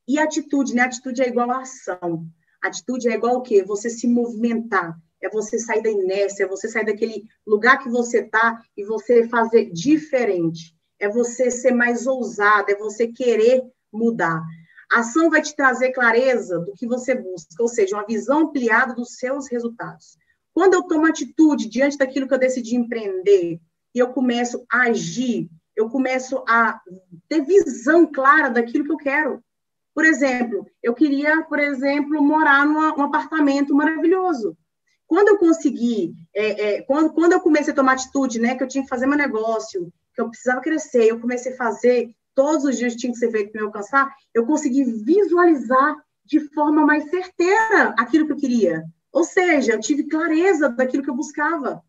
E atitude, né? Atitude é igual a ação. Atitude é igual o quê? Você se movimentar é você sair da inércia, é você sair daquele lugar que você está e você fazer diferente. É você ser mais ousado, é você querer mudar. A ação vai te trazer clareza do que você busca, ou seja, uma visão ampliada dos seus resultados. Quando eu tomo atitude diante daquilo que eu decidi empreender e eu começo a agir, eu começo a ter visão clara daquilo que eu quero. Por exemplo, eu queria, por exemplo, morar num apartamento maravilhoso. Quando eu consegui, é, é, quando, quando eu comecei a tomar atitude, né, que eu tinha que fazer meu negócio, que eu precisava crescer, eu comecei a fazer todos os dias tinha que ser feito para me alcançar, eu consegui visualizar de forma mais certeira aquilo que eu queria. Ou seja, eu tive clareza daquilo que eu buscava.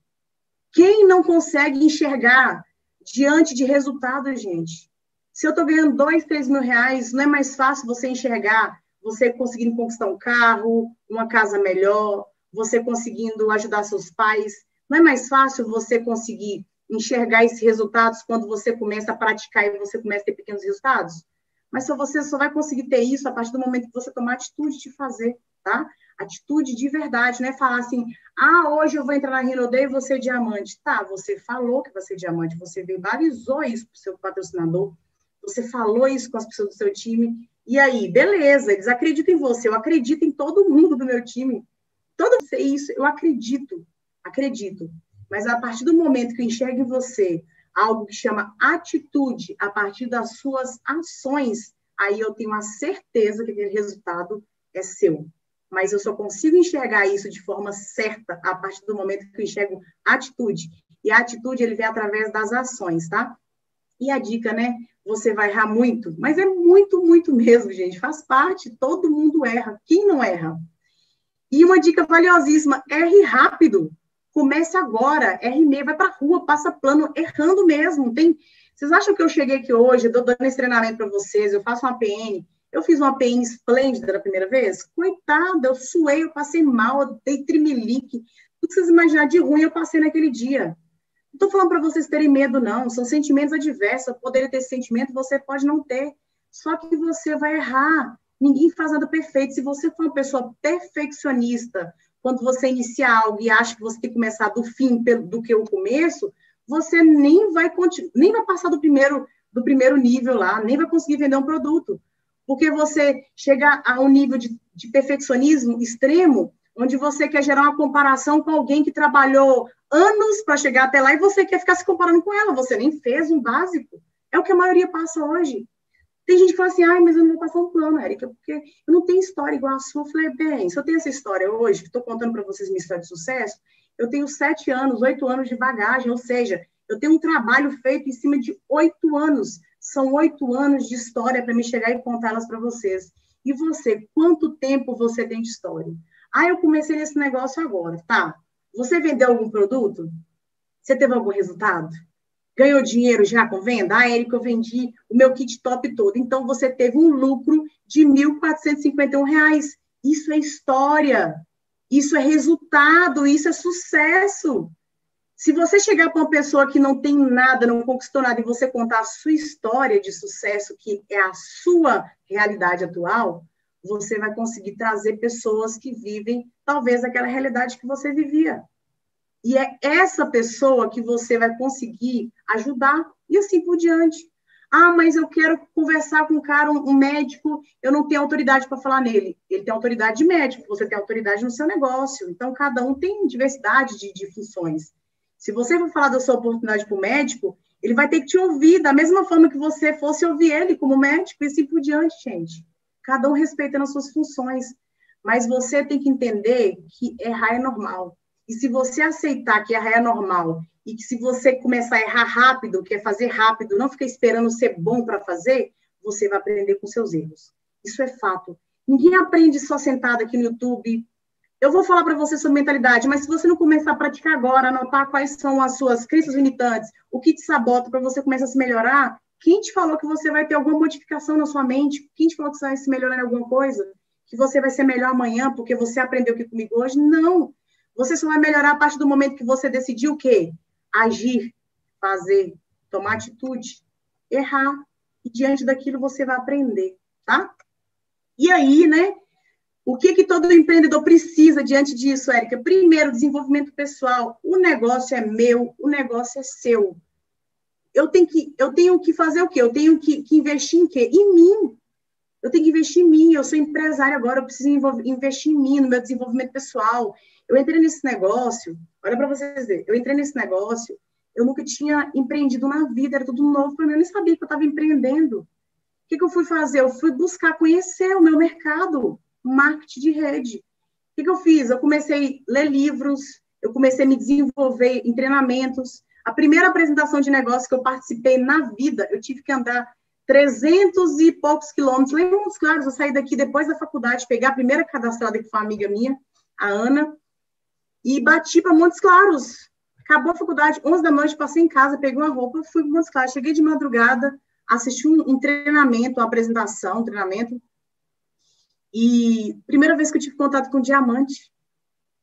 Quem não consegue enxergar diante de resultados, gente? Se eu estou ganhando dois, três mil reais, não é mais fácil você enxergar você conseguindo conquistar um carro, uma casa melhor, você conseguindo ajudar seus pais. Não é mais fácil você conseguir enxergar esses resultados quando você começa a praticar e você começa a ter pequenos resultados? Mas só você só vai conseguir ter isso a partir do momento que você tomar atitude de fazer, tá? Atitude de verdade, não é falar assim, ah, hoje eu vou entrar na Rinode e vou ser diamante. Tá, você falou que vai ser diamante, você verbalizou isso para o seu patrocinador, você falou isso com as pessoas do seu time, e aí, beleza, eles acreditam em você, eu acredito em todo mundo do meu time, Todo isso, eu acredito, acredito. Mas a partir do momento que eu enxergo em você algo que chama atitude, a partir das suas ações, aí eu tenho a certeza que aquele resultado é seu. Mas eu só consigo enxergar isso de forma certa a partir do momento que eu enxergo atitude. E a atitude, ele vem através das ações, tá? E a dica, né? Você vai errar muito, mas é muito, muito mesmo, gente. Faz parte, todo mundo erra. Quem não erra? E uma dica valiosíssima: erre rápido. Comece agora, erre meio, vai para rua, passa plano, errando mesmo. Tem, vocês acham que eu cheguei aqui hoje, estou dando esse treinamento para vocês, eu faço uma PN, eu fiz uma PN esplêndida da primeira vez? Coitada, eu suei, eu passei mal, eu dei trimelique. Tudo que vocês imaginarem de ruim eu passei naquele dia. Não estou falando para vocês terem medo, não. São sentimentos adversos. Eu poderia ter esse sentimento, você pode não ter. Só que você vai errar. Ninguém faz nada perfeito. Se você for uma pessoa perfeccionista, quando você inicia algo e acha que você tem que começar do fim do que o começo, você nem vai nem vai passar do primeiro do primeiro nível lá, nem vai conseguir vender um produto, porque você chega a um nível de, de perfeccionismo extremo, onde você quer gerar uma comparação com alguém que trabalhou anos para chegar até lá e você quer ficar se comparando com ela, você nem fez um básico. É o que a maioria passa hoje. Tem gente que fala assim, ai, mas eu não vou passar um plano, Érica, porque eu não tenho história igual a sua. Eu falei, bem, se eu tenho essa história hoje, que estou contando para vocês minha história de sucesso, eu tenho sete anos, oito anos de bagagem, ou seja, eu tenho um trabalho feito em cima de oito anos. São oito anos de história para me chegar e contá-las para vocês. E você, quanto tempo você tem de história? Ah, eu comecei nesse negócio agora. Tá. Você vendeu algum produto? Você teve algum resultado? Ganhou dinheiro já com venda? Ah, Érica, eu vendi o meu kit top todo. Então, você teve um lucro de R$ 1.451. Isso é história. Isso é resultado. Isso é sucesso. Se você chegar para uma pessoa que não tem nada, não conquistou nada, e você contar a sua história de sucesso, que é a sua realidade atual, você vai conseguir trazer pessoas que vivem talvez aquela realidade que você vivia. E é essa pessoa que você vai conseguir ajudar e assim por diante. Ah, mas eu quero conversar com um cara, um médico, eu não tenho autoridade para falar nele. Ele tem autoridade de médico, você tem autoridade no seu negócio. Então, cada um tem diversidade de, de funções. Se você for falar da sua oportunidade para o médico, ele vai ter que te ouvir da mesma forma que você fosse ouvir ele como médico e assim por diante, gente. Cada um respeitando as suas funções. Mas você tem que entender que errar é normal. E se você aceitar que errar é normal e que se você começar a errar rápido, que é fazer rápido, não ficar esperando ser bom para fazer, você vai aprender com seus erros. Isso é fato. Ninguém aprende só sentado aqui no YouTube. Eu vou falar para você sobre mentalidade, mas se você não começar a praticar agora, anotar quais são as suas crenças limitantes, o que te sabota para você começar a se melhorar, quem te falou que você vai ter alguma modificação na sua mente? Quem te falou que você vai se melhorar em alguma coisa? Que você vai ser melhor amanhã porque você aprendeu aqui comigo hoje? Não. Você só vai melhorar a partir do momento que você decidiu o quê? Agir, fazer, tomar atitude, errar. E diante daquilo você vai aprender, tá? E aí, né? O que, que todo empreendedor precisa diante disso, Érica? Primeiro, desenvolvimento pessoal. O negócio é meu, o negócio é seu. Eu tenho que, eu tenho que fazer o quê? Eu tenho que, que investir em quê? Em mim. Eu tenho que investir em mim. Eu sou empresária agora, eu preciso investir em mim, no meu desenvolvimento pessoal. Eu entrei nesse negócio, olha para vocês verem, eu entrei nesse negócio, eu nunca tinha empreendido na vida, era tudo novo para mim, eu nem sabia que eu estava empreendendo. O que, que eu fui fazer? Eu fui buscar conhecer o meu mercado, marketing de rede. O que, eu fiz? Eu comecei a ler livros, eu comecei a me desenvolver em treinamentos. A primeira apresentação de negócio que eu participei na vida, eu tive que andar 300 e poucos quilômetros. Lembra uns claros, eu saí daqui depois da faculdade, pegar a primeira cadastrada que foi uma amiga minha, a Ana, e bati para Montes Claros. Acabou a faculdade, 11 da noite, passei em casa, peguei uma roupa, fui para Montes Claros. Cheguei de madrugada, assisti um, um treinamento, uma apresentação, um treinamento. E primeira vez que eu tive contato com diamante.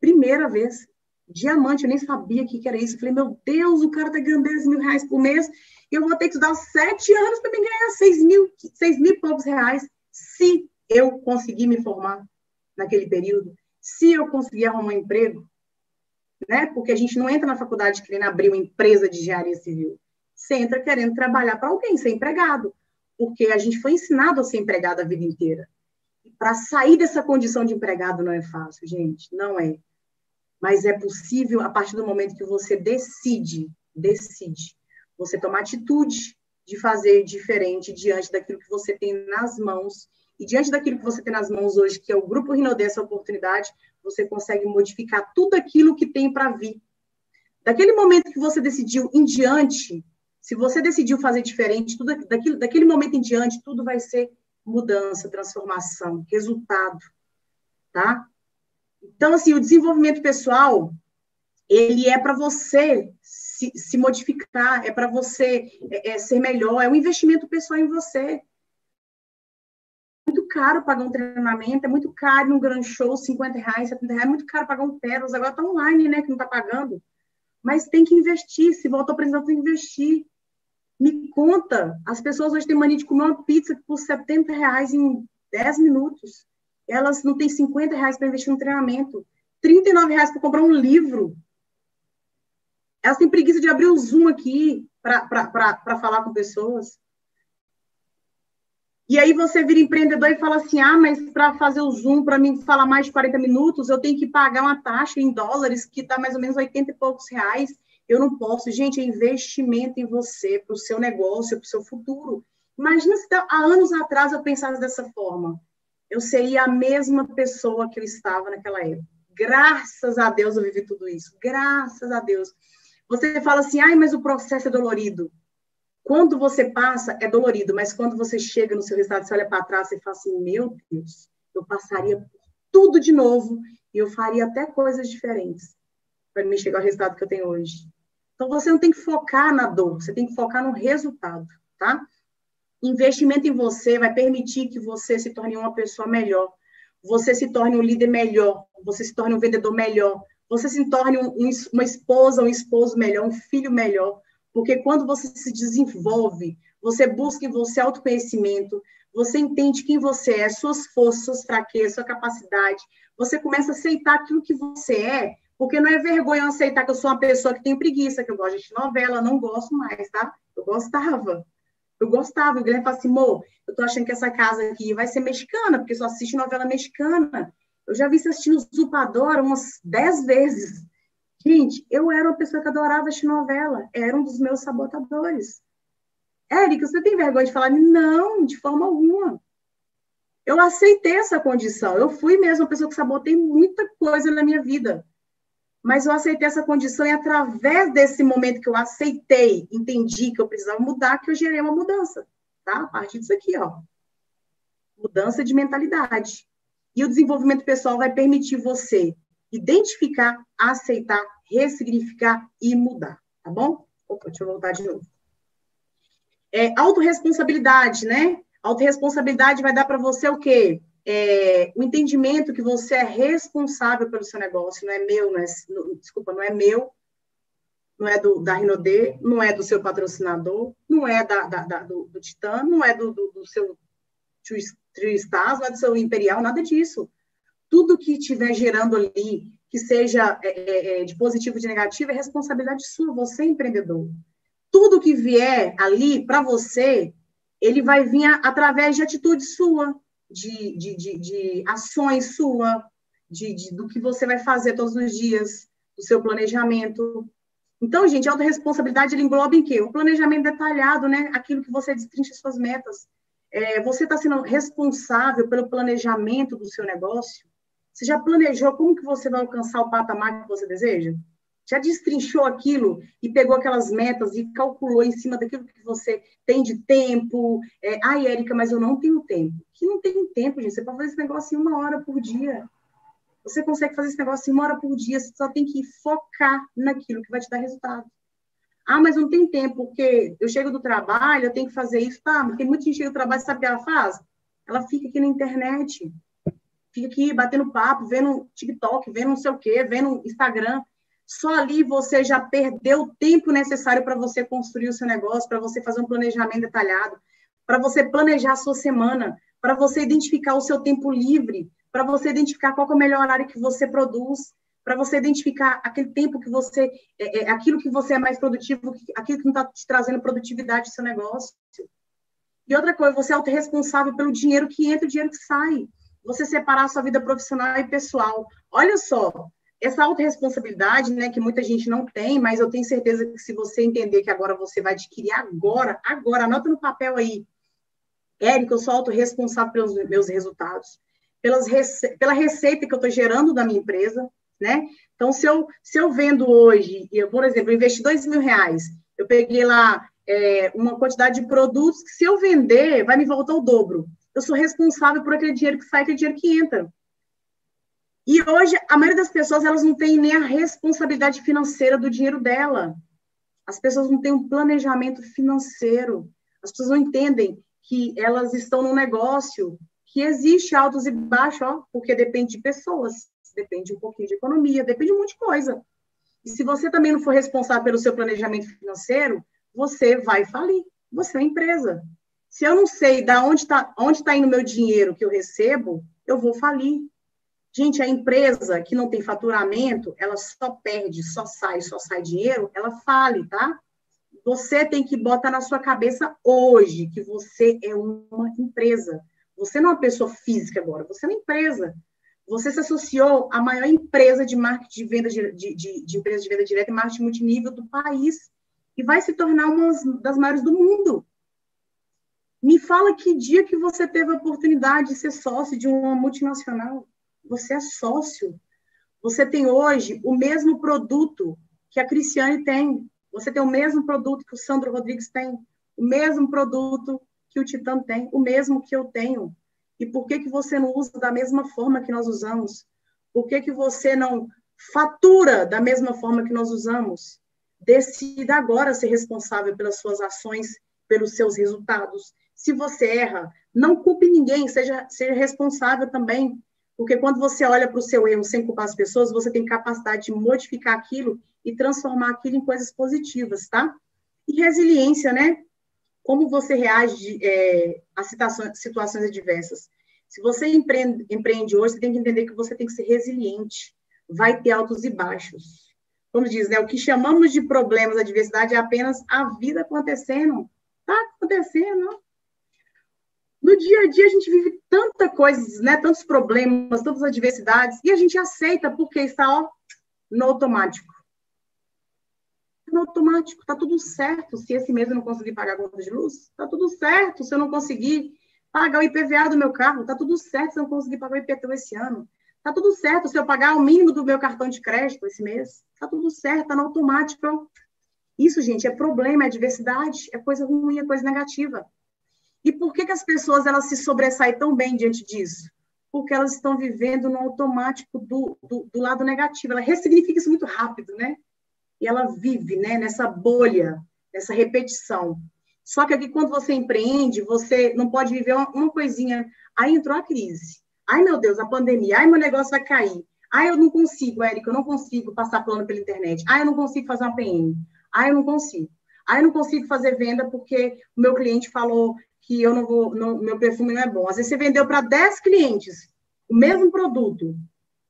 Primeira vez. Diamante, eu nem sabia o que, que era isso. Eu falei, meu Deus, o cara tá ganhando 10 mil reais por mês. Eu vou ter que estudar sete anos para me ganhar 6 mil, 6 mil e poucos reais, se eu conseguir me formar naquele período, se eu conseguir arrumar um emprego né? Porque a gente não entra na faculdade querendo abrir uma empresa de engenharia civil. Você entra querendo trabalhar para alguém, ser empregado. Porque a gente foi ensinado a ser empregado a vida inteira. Para sair dessa condição de empregado não é fácil, gente, não é. Mas é possível a partir do momento que você decide, decide, você tomar atitude de fazer diferente diante daquilo que você tem nas mãos e diante daquilo que você tem nas mãos hoje, que é o Grupo Rinodê, essa oportunidade, você consegue modificar tudo aquilo que tem para vir. Daquele momento que você decidiu em diante, se você decidiu fazer diferente, tudo daquilo, daquele momento em diante, tudo vai ser mudança, transformação, resultado, tá? Então, assim, o desenvolvimento pessoal, ele é para você se, se, modificar, é para você é, é, ser melhor, é um investimento pessoal em você caro pagar um treinamento, é muito caro um grande show, 50 reais, 70 reais, é muito caro pagar um Pérolas, agora está online, né, que não está pagando. Mas tem que investir, se voltou precisando, tem que investir. Me conta, as pessoas hoje têm mania de comer uma pizza por 70 reais em 10 minutos. Elas não têm 50 reais para investir no treinamento, 39 reais para comprar um livro. Elas têm preguiça de abrir o Zoom aqui para falar com pessoas. E aí você vira empreendedor e fala assim: ah, mas para fazer o Zoom, para mim falar mais de 40 minutos, eu tenho que pagar uma taxa em dólares que está mais ou menos 80 e poucos reais. Eu não posso. Gente, é investimento em você, para o seu negócio, para o seu futuro. Imagina se há anos atrás eu pensasse dessa forma. Eu seria a mesma pessoa que eu estava naquela época. Graças a Deus eu vivi tudo isso. Graças a Deus. Você fala assim, ai, mas o processo é dolorido. Quando você passa, é dolorido, mas quando você chega no seu resultado, você olha para trás e fala assim: meu Deus, eu passaria por tudo de novo e eu faria até coisas diferentes para me chegar ao resultado que eu tenho hoje. Então, você não tem que focar na dor, você tem que focar no resultado, tá? Investimento em você vai permitir que você se torne uma pessoa melhor, você se torne um líder melhor, você se torne um vendedor melhor, você se torne um, um, uma esposa, um esposo melhor, um filho melhor, porque quando você se desenvolve, você busca em você autoconhecimento, você entende quem você é, suas forças, suas fraquezas, sua capacidade, você começa a aceitar aquilo que você é, porque não é vergonha aceitar que eu sou uma pessoa que tem preguiça, que eu gosto de novela, não gosto mais, tá? Eu gostava. Eu gostava. O Guilherme falou assim, Mo, eu tô achando que essa casa aqui vai ser mexicana, porque só assiste novela mexicana. Eu já vi você assistindo Zupadora umas dez vezes. Gente, eu era uma pessoa que adorava assistir novela. Era um dos meus sabotadores. Érica, você tem vergonha de falar? Não, de forma alguma. Eu aceitei essa condição. Eu fui mesmo uma pessoa que sabotei muita coisa na minha vida mas eu aceitei essa condição e através desse momento que eu aceitei, entendi que eu precisava mudar, que eu gerei uma mudança, tá? A partir disso aqui, ó. Mudança de mentalidade. E o desenvolvimento pessoal vai permitir você identificar, aceitar, ressignificar e mudar, tá bom? Opa, deixa eu voltar de novo. É, autoresponsabilidade, né? Autoresponsabilidade vai dar para você o quê? É, o entendimento que você é responsável pelo seu negócio, não é meu, não é, não, desculpa, não é meu, não é do, da Rinodê, não é do seu patrocinador, não é da, da, da do, do Titã, não é do, do, do seu Trio não é do seu Imperial, nada disso. Tudo que estiver gerando ali, que seja é, é, é, de positivo ou de negativo, é responsabilidade sua, você é empreendedor. Tudo que vier ali para você, ele vai vir através de atitude sua, de, de, de, de ações sua, de, de, do que você vai fazer todos os dias, do seu planejamento. Então, gente, a autorresponsabilidade ele engloba em quê? O planejamento detalhado, né? Aquilo que você destrincha suas metas. É, você está sendo responsável pelo planejamento do seu negócio? Você já planejou como que você vai alcançar o patamar que você deseja? Já destrinchou aquilo e pegou aquelas metas e calculou em cima daquilo que você tem de tempo. É, Ai, Érica, mas eu não tenho tempo. Que não tem tempo, gente. Você pode fazer esse negócio em uma hora por dia. Você consegue fazer esse negócio em uma hora por dia. Você só tem que focar naquilo que vai te dar resultado. Ah, mas não tem tempo, porque eu chego do trabalho, eu tenho que fazer isso. Tá, mas tem muita gente que chega do trabalho, sabe o que ela faz? Ela fica aqui na internet. Fica aqui batendo papo, vendo TikTok, vendo não sei o quê, vendo Instagram só ali você já perdeu o tempo necessário para você construir o seu negócio, para você fazer um planejamento detalhado, para você planejar a sua semana, para você identificar o seu tempo livre, para você identificar qual é o melhor horário que você produz, para você identificar aquele tempo que você, é, é, aquilo que você é mais produtivo, aquilo que não está te trazendo produtividade no seu negócio. E outra coisa, você é autorresponsável pelo dinheiro que entra e o dinheiro que sai. Você separar a sua vida profissional e pessoal. Olha só, essa autorresponsabilidade, né, que muita gente não tem, mas eu tenho certeza que se você entender que agora você vai adquirir agora, agora, anota no papel aí, Érica, eu sou autorresponsável pelos meus resultados, pelas rece pela receita que eu estou gerando da minha empresa, né? Então, se eu, se eu vendo hoje, eu, por exemplo, eu investi dois mil reais, eu peguei lá é, uma quantidade de produtos que, se eu vender, vai me voltar o dobro. Eu sou responsável por aquele dinheiro que sai, aquele dinheiro que entra. E hoje, a maioria das pessoas, elas não tem nem a responsabilidade financeira do dinheiro dela. As pessoas não têm um planejamento financeiro. As pessoas não entendem que elas estão num negócio que existe altos e baixos, ó, porque depende de pessoas, depende um pouquinho de economia, depende de um monte de coisa. E se você também não for responsável pelo seu planejamento financeiro, você vai falir. Você é uma empresa. Se eu não sei da onde está onde tá indo meu dinheiro que eu recebo, eu vou falir. Gente, a empresa que não tem faturamento, ela só perde, só sai, só sai dinheiro, ela fale, tá? Você tem que botar na sua cabeça hoje que você é uma empresa. Você não é uma pessoa física agora, você é uma empresa. Você se associou à maior empresa de marketing de venda de, de, de, empresa de venda direta e marketing multinível do país e vai se tornar uma das maiores do mundo. Me fala que dia que você teve a oportunidade de ser sócio de uma multinacional você é sócio. Você tem hoje o mesmo produto que a Cristiane tem. Você tem o mesmo produto que o Sandro Rodrigues tem, o mesmo produto que o Titã tem, o mesmo que eu tenho. E por que, que você não usa da mesma forma que nós usamos? Por que, que você não fatura da mesma forma que nós usamos? decida agora ser responsável pelas suas ações, pelos seus resultados. Se você erra, não culpe ninguém, seja, seja responsável também. Porque quando você olha para o seu erro sem culpar as pessoas, você tem capacidade de modificar aquilo e transformar aquilo em coisas positivas, tá? E resiliência, né? Como você reage é, a situações, situações adversas. Se você empreende, empreende hoje, você tem que entender que você tem que ser resiliente. Vai ter altos e baixos. Como diz, né? O que chamamos de problemas, adversidade, é apenas a vida acontecendo. Tá acontecendo. No dia a dia, a gente vive tanta coisa, né? Tantos problemas, tantas adversidades, e a gente aceita porque está ó, no automático no automático, tá tudo certo. Se esse mês eu não conseguir pagar a conta de luz, tá tudo certo. Se eu não conseguir pagar o IPVA do meu carro, tá tudo certo. Se eu não conseguir pagar o IPTU esse ano, tá tudo certo. Se eu pagar o mínimo do meu cartão de crédito esse mês, tá tudo certo, tá no automático. Isso, gente, é problema, é adversidade, é coisa ruim, é coisa negativa. E por que, que as pessoas elas se sobressaem tão bem diante disso? Porque elas estão vivendo no automático do, do, do lado negativo. Ela ressignifica isso muito rápido, né? e ela vive né, nessa bolha, nessa repetição. Só que aqui, quando você empreende, você não pode viver uma, uma coisinha. Aí entrou a crise. Ai, meu Deus, a pandemia. Ai, meu negócio vai cair. Ai, eu não consigo, Érica, eu não consigo passar plano pela internet. Ai, eu não consigo fazer uma PM. Ai, eu não consigo. Ai, eu não consigo fazer venda porque o meu cliente falou que eu não vou, não, meu perfume não é bom. Às vezes você vendeu para 10 clientes o mesmo produto.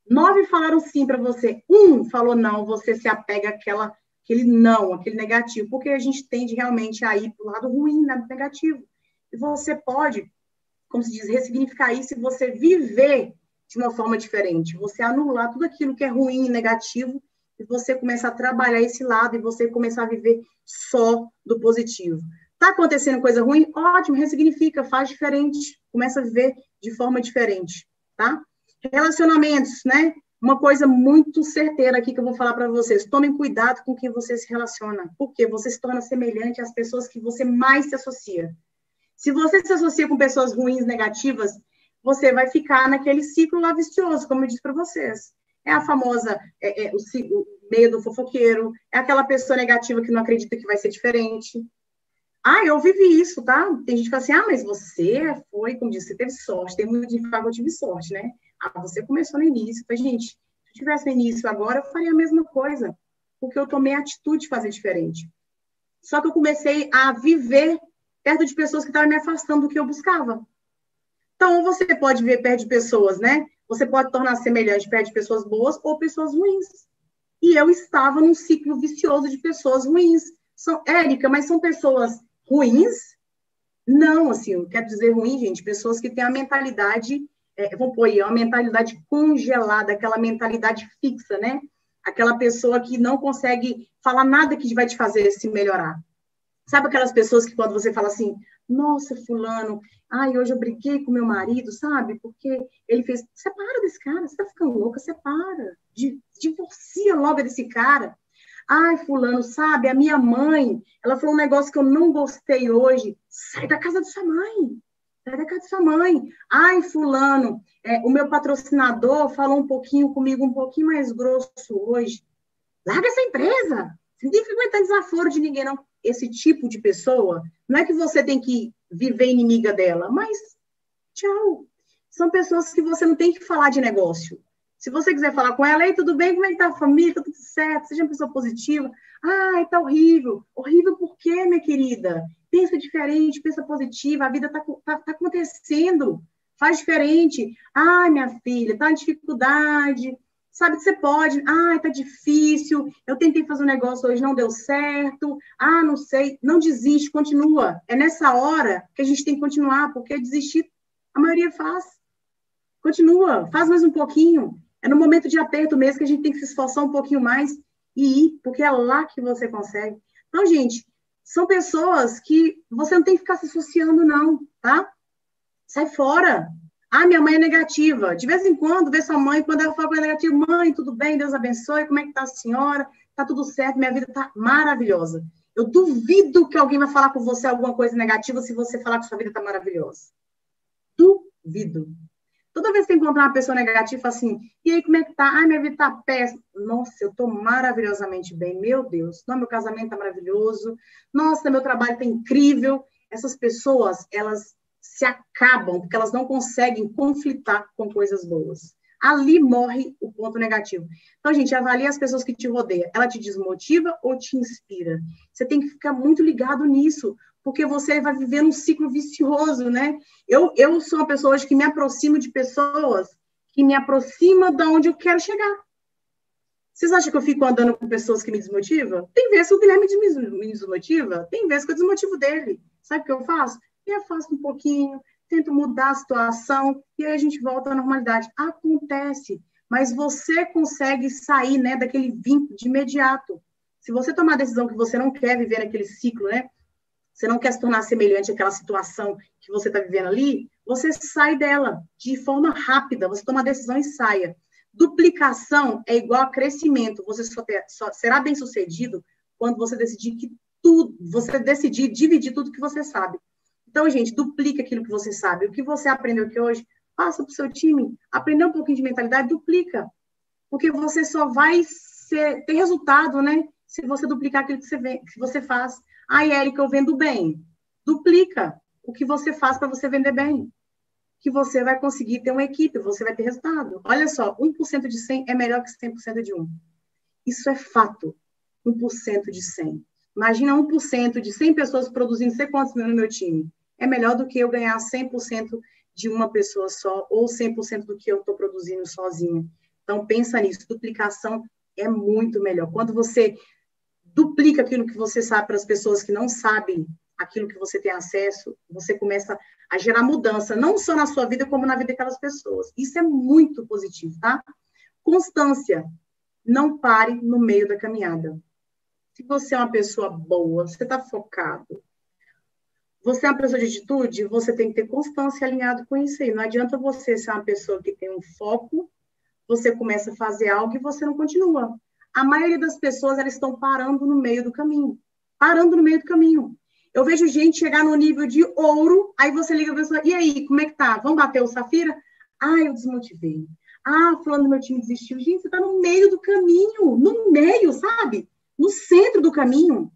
Nove falaram sim para você, um falou não, você se apega àquela, aquele não, aquele negativo, porque a gente tende realmente a ir para o lado ruim, lado negativo. E você pode, como se diz, ressignificar isso e você viver de uma forma diferente. Você anular tudo aquilo que é ruim e negativo e você começar a trabalhar esse lado e você começar a viver só do positivo. Tá acontecendo coisa ruim? Ótimo, ressignifica, faz diferente, começa a viver de forma diferente, tá? Relacionamentos, né? Uma coisa muito certeira aqui que eu vou falar para vocês. Tomem cuidado com quem você se relaciona, porque você se torna semelhante às pessoas que você mais se associa. Se você se associa com pessoas ruins, negativas, você vai ficar naquele ciclo lá vicioso, como eu disse para vocês. É a famosa, é, é, o, o meio do fofoqueiro, é aquela pessoa negativa que não acredita que vai ser diferente. Ah, eu vivi isso, tá? Tem gente que fala assim, ah, mas você foi, como disse, você teve sorte. Tem muito de que eu tive sorte, né? Ah, você começou no início. Falei, gente, se eu tivesse no início agora, eu faria a mesma coisa, porque eu tomei a atitude de fazer diferente. Só que eu comecei a viver perto de pessoas que estavam me afastando do que eu buscava. Então, você pode ver perto de pessoas, né? Você pode tornar semelhante perto de pessoas boas ou pessoas ruins. E eu estava num ciclo vicioso de pessoas ruins. São, Érica, mas são pessoas ruins? Não, assim, eu quero dizer ruim, gente, pessoas que têm a mentalidade é, vamos pôr aí, é uma mentalidade congelada, aquela mentalidade fixa, né? Aquela pessoa que não consegue falar nada que vai te fazer se melhorar. Sabe aquelas pessoas que quando você fala assim, nossa, fulano, ai, hoje eu briguei com meu marido, sabe? Porque ele fez, separa desse cara, você tá ficando louca, separa, divorcia logo desse cara. Ai, fulano, sabe, a minha mãe, ela falou um negócio que eu não gostei hoje, sai da casa da sua mãe, Sai da casa da sua mãe. Ai, fulano, é, o meu patrocinador falou um pouquinho comigo, um pouquinho mais grosso hoje. Larga essa empresa. Você não tem que aguentar desaforo de ninguém, não. Esse tipo de pessoa, não é que você tem que viver inimiga dela, mas tchau. São pessoas que você não tem que falar de negócio. Se você quiser falar com ela, ei, tudo bem? Como é que tá a família? Tá tudo certo? Seja uma pessoa positiva. Ai, tá horrível. Horrível por quê, minha querida? pensa diferente, pensa positiva, a vida está tá, tá acontecendo, faz diferente. Ah, minha filha, está em dificuldade, sabe que você pode. Ah, está difícil, eu tentei fazer um negócio hoje, não deu certo. Ah, não sei, não desiste, continua. É nessa hora que a gente tem que continuar, porque desistir, a maioria faz. Continua, faz mais um pouquinho. É no momento de aperto mesmo que a gente tem que se esforçar um pouquinho mais e ir, porque é lá que você consegue. Então, gente, são pessoas que você não tem que ficar se associando, não, tá? Sai fora. Ah, minha mãe é negativa. De vez em quando, vê sua mãe, quando ela fala que é negativa, mãe, tudo bem, Deus abençoe, como é que tá a senhora? Tá tudo certo, minha vida tá maravilhosa. Eu duvido que alguém vai falar com você alguma coisa negativa se você falar que sua vida tá maravilhosa. Duvido. Toda vez que encontrar uma pessoa negativa, assim, e aí, como é que tá? Ai, minha vida tá péssima. Nossa, eu tô maravilhosamente bem, meu Deus. Não, meu casamento tá maravilhoso. Nossa, meu trabalho tá incrível. Essas pessoas, elas se acabam, porque elas não conseguem conflitar com coisas boas. Ali morre o ponto negativo. Então, gente, avalie as pessoas que te rodeiam. Ela te desmotiva ou te inspira? Você tem que ficar muito ligado nisso, porque você vai viver um ciclo vicioso, né? Eu, eu sou uma pessoa hoje que me aproximo de pessoas que me aproxima de onde eu quero chegar. Vocês acham que eu fico andando com pessoas que me desmotivam? Tem vezes que o Guilherme me desmotiva, tem vezes que eu desmotivo dele. Sabe o que eu faço? Eu afasto um pouquinho, tento mudar a situação e aí a gente volta à normalidade. Acontece, mas você consegue sair né, daquele vínculo de imediato. Se você tomar a decisão que você não quer viver naquele ciclo, né? Você não quer se tornar semelhante àquela situação que você está vivendo ali, você sai dela de forma rápida, você toma a decisão e saia. Duplicação é igual a crescimento. Você só, ter, só será bem sucedido quando você decidir que tudo, você decidir dividir tudo que você sabe. Então, gente, duplica aquilo que você sabe. O que você aprendeu aqui hoje, passa para o seu time. Aprender um pouquinho de mentalidade, duplica. Porque você só vai ser, ter resultado, né? Se você duplicar aquilo que você, vê, que você faz. Ai, Érica, eu vendo bem. Duplica o que você faz para você vender bem. Que você vai conseguir ter uma equipe, você vai ter resultado. Olha só, 1% de 100 é melhor que 100% de 1. Isso é fato. 1% de 100. Imagina 1% de 100 pessoas produzindo, sei quantos no meu time. É melhor do que eu ganhar 100% de uma pessoa só ou 100% do que eu estou produzindo sozinha. Então, pensa nisso. Duplicação é muito melhor. Quando você duplica aquilo que você sabe para as pessoas que não sabem aquilo que você tem acesso, você começa a gerar mudança, não só na sua vida, como na vida daquelas pessoas. Isso é muito positivo, tá? Constância. Não pare no meio da caminhada. Se você é uma pessoa boa, você está focado, você é uma pessoa de atitude, você tem que ter constância alinhado com isso aí. Não adianta você ser uma pessoa que tem um foco, você começa a fazer algo e você não continua a maioria das pessoas elas estão parando no meio do caminho. Parando no meio do caminho. Eu vejo gente chegar no nível de ouro, aí você liga a pessoa, e aí, como é que tá? Vamos bater o Safira? Ah, eu desmotivei. Ah, fulano do meu time desistiu. Gente, você está no meio do caminho, no meio, sabe? No centro do caminho.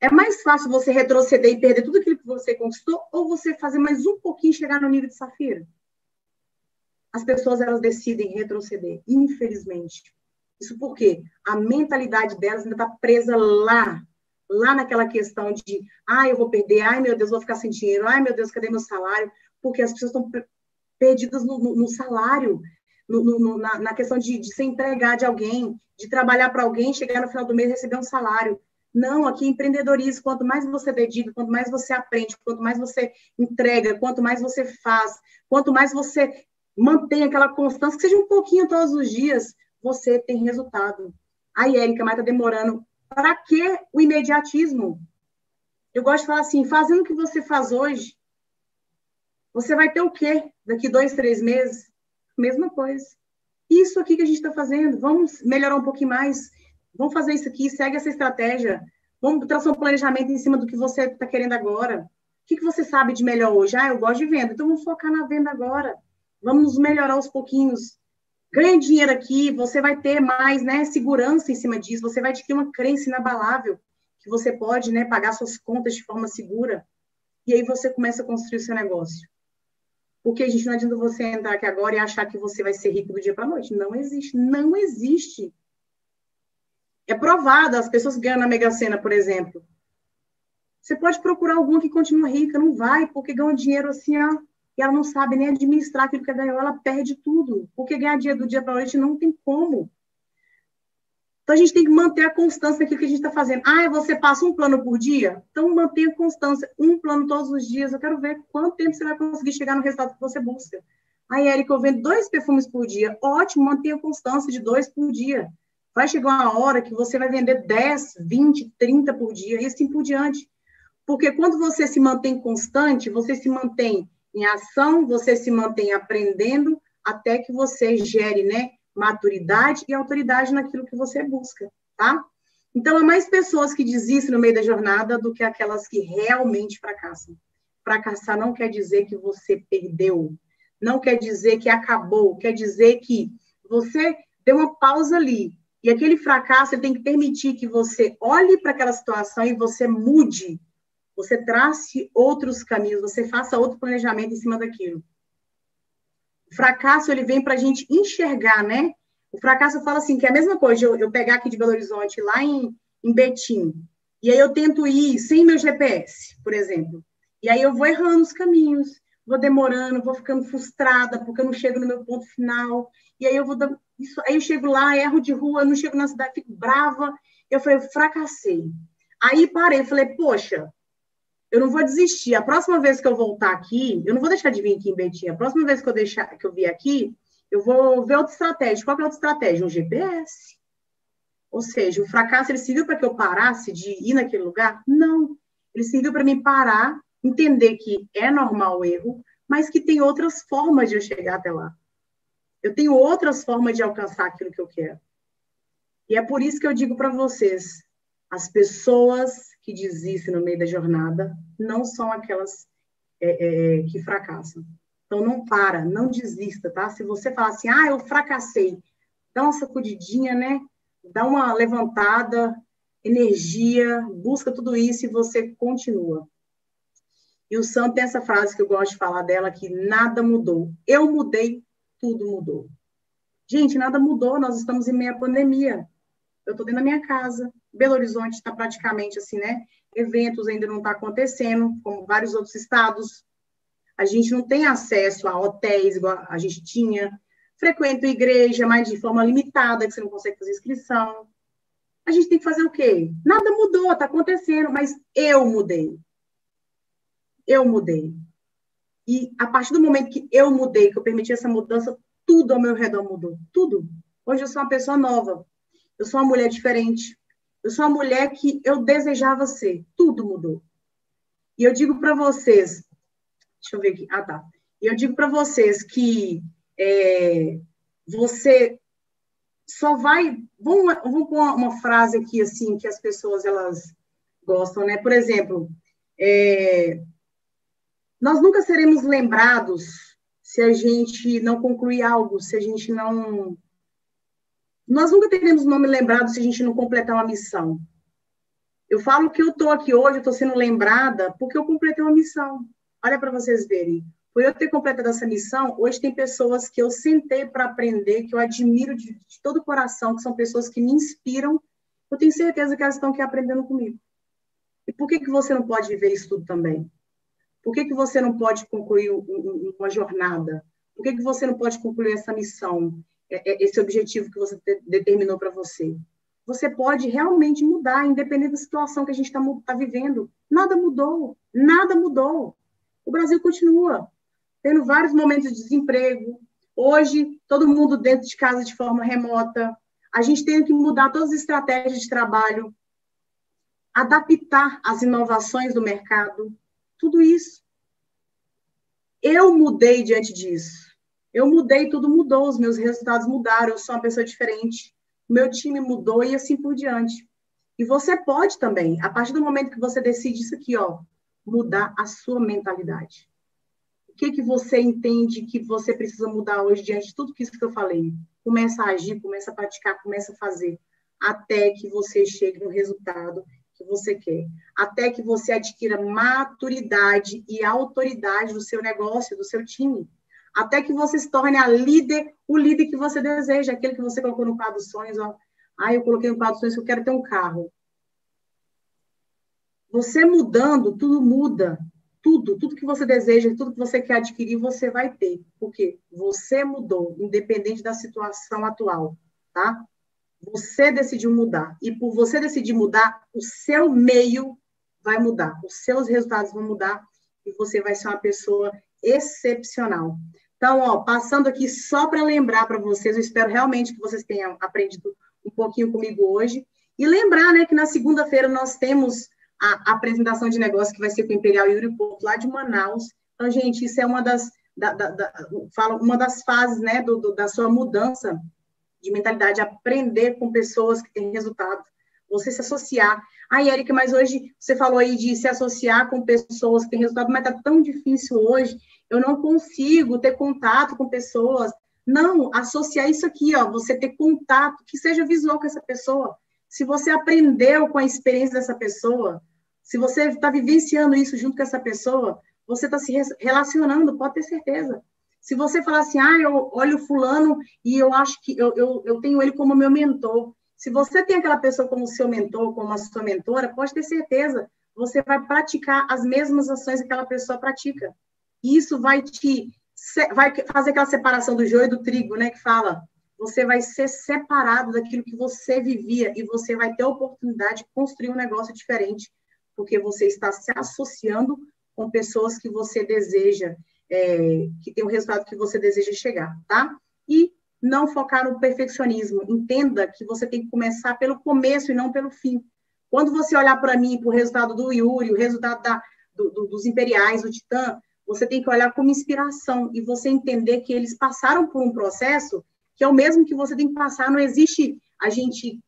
É mais fácil você retroceder e perder tudo aquilo que você conquistou, ou você fazer mais um pouquinho e chegar no nível de Safira? As pessoas, elas decidem retroceder, infelizmente. Isso porque a mentalidade delas ainda está presa lá, lá naquela questão de, ai, eu vou perder, ai, meu Deus, vou ficar sem dinheiro, ai, meu Deus, cadê meu salário? Porque as pessoas estão perdidas no, no, no salário, no, no, na, na, questão de, de ser empregado de alguém, de trabalhar para alguém, chegar no final do mês e receber um salário. Não, aqui empreendedorismo, quanto mais você dedica, quanto mais você aprende, quanto mais você entrega, quanto mais você faz, quanto mais você mantém aquela constância, que seja um pouquinho todos os dias, você tem resultado. Aí, Érica, mas está demorando. Para que o imediatismo? Eu gosto de falar assim, fazendo o que você faz hoje, você vai ter o quê daqui dois, três meses? Mesma coisa. Isso aqui que a gente está fazendo, vamos melhorar um pouquinho mais, vamos fazer isso aqui, segue essa estratégia, vamos traçar um planejamento em cima do que você está querendo agora. O que, que você sabe de melhor hoje? Ah, eu gosto de venda, então vamos focar na venda agora. Vamos melhorar aos pouquinhos ganha dinheiro aqui, você vai ter mais né, segurança em cima disso, você vai adquirir uma crença inabalável que você pode né, pagar suas contas de forma segura. E aí você começa a construir o seu negócio. Porque, a gente, não adianta você entrar aqui agora e achar que você vai ser rico do dia para a noite. Não existe. Não existe. É provado, as pessoas ganham na Mega Sena, por exemplo. Você pode procurar alguma que continua rica, não vai, porque ganha dinheiro assim, ó, e ela não sabe nem administrar aquilo que ganhou, ela perde tudo. Porque ganhar dia do dia para a noite não tem como. Então a gente tem que manter a constância daquilo que a gente está fazendo. Ah, você passa um plano por dia? Então mantenha constância, um plano todos os dias. Eu quero ver quanto tempo você vai conseguir chegar no resultado que você busca. Aí, Érica, eu vendo dois perfumes por dia. Ótimo, mantenha constância de dois por dia. Vai chegar uma hora que você vai vender 10, 20, 30 por dia, e assim por diante. Porque quando você se mantém constante, você se mantém em ação, você se mantém aprendendo até que você gere, né, maturidade e autoridade naquilo que você busca, tá? Então, há mais pessoas que desistem no meio da jornada do que aquelas que realmente fracassam. Fracassar não quer dizer que você perdeu. não quer dizer que acabou, quer dizer que você deu uma pausa ali. E aquele fracasso tem que permitir que você olhe para aquela situação e você mude, você trace outros caminhos, você faça outro planejamento em cima daquilo. O fracasso ele vem para a gente enxergar, né? O fracasso fala assim que é a mesma coisa eu, eu pegar aqui de Belo Horizonte lá em, em Betim e aí eu tento ir sem meu GPS, por exemplo. E aí eu vou errando os caminhos, vou demorando, vou ficando frustrada porque eu não chego no meu ponto final. E aí eu vou dando, isso, aí eu chego lá, erro de rua, não chego na cidade, fico brava. Eu falei, eu fracassei. Aí parei, falei, poxa, eu não vou desistir. A próxima vez que eu voltar aqui, eu não vou deixar de vir aqui em Betim. A próxima vez que eu deixar que eu vir aqui, eu vou ver outra estratégia. Qual é a outra estratégia? Um GPS. Ou seja, o fracasso ele serviu para que eu parasse de ir naquele lugar? Não. Ele serviu para mim parar, entender que é normal o erro, mas que tem outras formas de eu chegar até lá. Eu tenho outras formas de alcançar aquilo que eu quero. E é por isso que eu digo para vocês: as pessoas que desistem no meio da jornada não são aquelas é, é, que fracassam. Então, não para, não desista, tá? Se você falar assim, ah, eu fracassei, dá uma sacudidinha, né? Dá uma levantada, energia, busca tudo isso e você continua. E o Sam tem essa frase que eu gosto de falar dela, que nada mudou. Eu mudei, tudo mudou. Gente, nada mudou, nós estamos em meia pandemia. Eu estou dentro da minha casa. Belo Horizonte está praticamente assim, né? Eventos ainda não está acontecendo, como vários outros estados. A gente não tem acesso a hotéis igual a gente tinha. Frequento igreja, mas de forma limitada, que você não consegue fazer inscrição. A gente tem que fazer o quê? Nada mudou, está acontecendo, mas eu mudei. Eu mudei. E a partir do momento que eu mudei, que eu permiti essa mudança, tudo ao meu redor mudou. Tudo. Hoje eu sou uma pessoa nova. Eu sou uma mulher diferente. Eu sou uma mulher que eu desejava ser. Tudo mudou. E eu digo para vocês, deixa eu ver aqui. Ah, tá. E eu digo para vocês que é, você só vai. Vamos, vamos pôr uma frase aqui assim que as pessoas elas gostam, né? Por exemplo, é, nós nunca seremos lembrados se a gente não concluir algo, se a gente não. Nós nunca teremos nome lembrado se a gente não completar uma missão. Eu falo que eu estou aqui hoje, estou sendo lembrada porque eu completei uma missão. Olha para vocês verem. Por eu ter completado essa missão, hoje tem pessoas que eu sentei para aprender, que eu admiro de, de, todo o coração, que são pessoas que me inspiram. Eu tenho certeza que elas estão aqui aprendendo comigo. E por que, que você não pode viver isso tudo também? Por que, que você não pode concluir uma jornada? Por que, que você não pode concluir essa missão, esse objetivo que você determinou para você? Você pode realmente mudar, independente da situação que a gente está tá vivendo. Nada mudou, nada mudou. O Brasil continua tendo vários momentos de desemprego. Hoje, todo mundo dentro de casa de forma remota. A gente tem que mudar todas as estratégias de trabalho, adaptar as inovações do mercado. Tudo isso. Eu mudei diante disso. Eu mudei, tudo mudou, os meus resultados mudaram, eu sou uma pessoa diferente, meu time mudou e assim por diante. E você pode também, a partir do momento que você decide isso aqui, ó, mudar a sua mentalidade. O que que você entende que você precisa mudar hoje diante de tudo isso que eu falei? Começa a agir, começa a praticar, começa a fazer, até que você chegue no resultado que você quer, até que você adquira maturidade e autoridade do seu negócio, do seu time, até que você se torne a líder, o líder que você deseja, aquele que você colocou no quadro dos sonhos, ó. Ah, eu coloquei no quadro dos sonhos que eu quero ter um carro. Você mudando, tudo muda. Tudo, tudo que você deseja, tudo que você quer adquirir, você vai ter. Porque você mudou, independente da situação atual, tá? Você decidiu mudar. E por você decidir mudar, o seu meio vai mudar. Os seus resultados vão mudar e você vai ser uma pessoa excepcional. Então, ó, passando aqui só para lembrar para vocês, eu espero realmente que vocês tenham aprendido um pouquinho comigo hoje. E lembrar, né, que na segunda-feira nós temos a, apresentação de negócio que vai ser com o Imperial Yuri Porto, lá de Manaus. Então, gente, isso é uma das, da, da, da, fala, uma das fases, né, do, do, da sua mudança de mentalidade, aprender com pessoas que têm resultado, você se associar. Ah, Érica, mas hoje você falou aí de se associar com pessoas que têm resultado, mas está tão difícil hoje, eu não consigo ter contato com pessoas. Não, associar isso aqui, ó, você ter contato, que seja visual com essa pessoa. Se você aprendeu com a experiência dessa pessoa, se você está vivenciando isso junto com essa pessoa, você está se relacionando, pode ter certeza. Se você falar assim, ah, eu olho fulano e eu acho que eu, eu, eu tenho ele como meu mentor. Se você tem aquela pessoa como seu mentor, como a sua mentora, pode ter certeza, você vai praticar as mesmas ações que aquela pessoa pratica. Isso vai te vai fazer aquela separação do joio e do trigo, né, que fala, você vai ser separado daquilo que você vivia e você vai ter a oportunidade de construir um negócio diferente, porque você está se associando com pessoas que você deseja é, que tem o resultado que você deseja chegar, tá? E não focar no perfeccionismo. Entenda que você tem que começar pelo começo e não pelo fim. Quando você olhar para mim, para o resultado do Yuri, o resultado da, do, do, dos Imperiais, do Titã, você tem que olhar como inspiração e você entender que eles passaram por um processo que é o mesmo que você tem que passar. Não existe a gente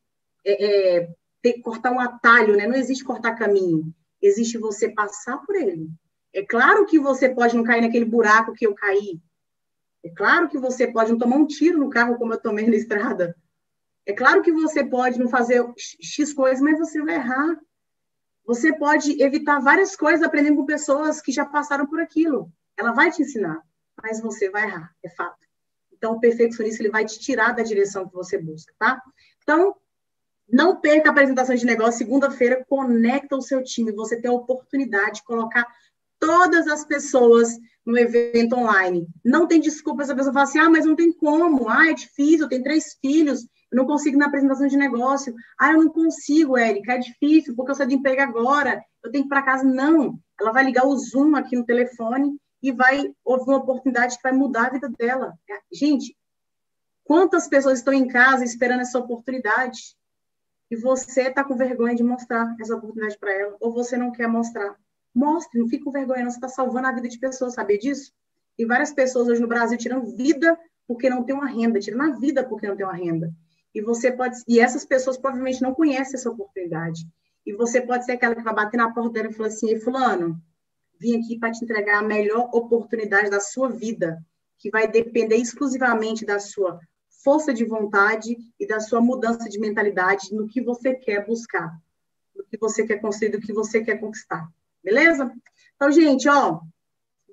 é, é, ter, cortar um atalho, né? Não existe cortar caminho. Existe você passar por ele. É claro que você pode não cair naquele buraco que eu caí. É claro que você pode não tomar um tiro no carro como eu tomei na estrada. É claro que você pode não fazer X coisas, mas você vai errar. Você pode evitar várias coisas aprendendo com pessoas que já passaram por aquilo. Ela vai te ensinar, mas você vai errar, é fato. Então, o perfeccionista ele vai te tirar da direção que você busca, tá? Então, não perca a apresentação de negócio segunda-feira, conecta o seu time, você tem a oportunidade de colocar todas as pessoas no evento online. Não tem desculpa essa pessoa falar assim, ah, mas não tem como, ah, é difícil, eu tenho três filhos, eu não consigo na apresentação de negócio, ah, eu não consigo, Érica, é difícil, porque eu saio de emprego agora, eu tenho que ir para casa. Não, ela vai ligar o Zoom aqui no telefone e vai ouvir uma oportunidade que vai mudar a vida dela. Gente, quantas pessoas estão em casa esperando essa oportunidade? E você está com vergonha de mostrar essa oportunidade para ela, ou você não quer mostrar. Mostre, não fique com vergonha, não. Você está salvando a vida de pessoas, sabia disso? E várias pessoas hoje no Brasil tiram vida porque não tem uma renda, tiram a vida porque não tem uma renda. E você pode, e essas pessoas provavelmente não conhecem essa oportunidade. E você pode ser aquela que vai bater na porta dela e falar assim: fulano, vim aqui para te entregar a melhor oportunidade da sua vida, que vai depender exclusivamente da sua força de vontade e da sua mudança de mentalidade no que você quer buscar, no que você quer construir, do que você quer conquistar. Beleza? Então, gente, ó,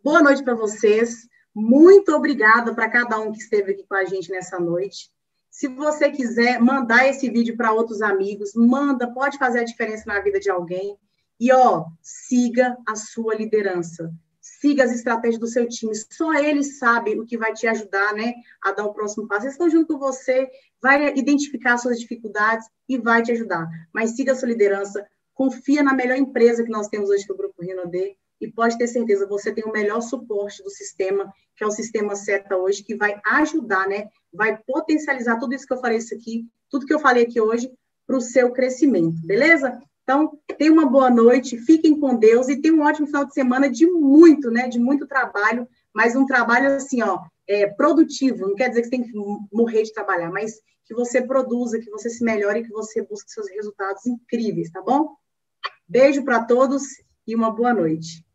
boa noite para vocês. Muito obrigada para cada um que esteve aqui com a gente nessa noite. Se você quiser mandar esse vídeo para outros amigos, manda, pode fazer a diferença na vida de alguém. E ó, siga a sua liderança. Siga as estratégias do seu time. Só eles sabem o que vai te ajudar, né, a dar o próximo passo. Eles estão junto com você, vai identificar suas dificuldades e vai te ajudar. Mas siga a sua liderança, confia na melhor empresa que nós temos hoje, que é o Grupo Rinode, e pode ter certeza, você tem o melhor suporte do sistema, que é o sistema SETA hoje, que vai ajudar, né? Vai potencializar tudo isso que eu falei isso aqui, tudo que eu falei aqui hoje, para o seu crescimento, beleza? Então, tenha uma boa noite, fiquem com Deus e tenham um ótimo final de semana de muito, né? De muito trabalho, mas um trabalho assim, ó, é, produtivo. Não quer dizer que você tem que morrer de trabalhar, mas que você produza, que você se melhore, que você busque seus resultados incríveis, tá bom? Beijo para todos e uma boa noite.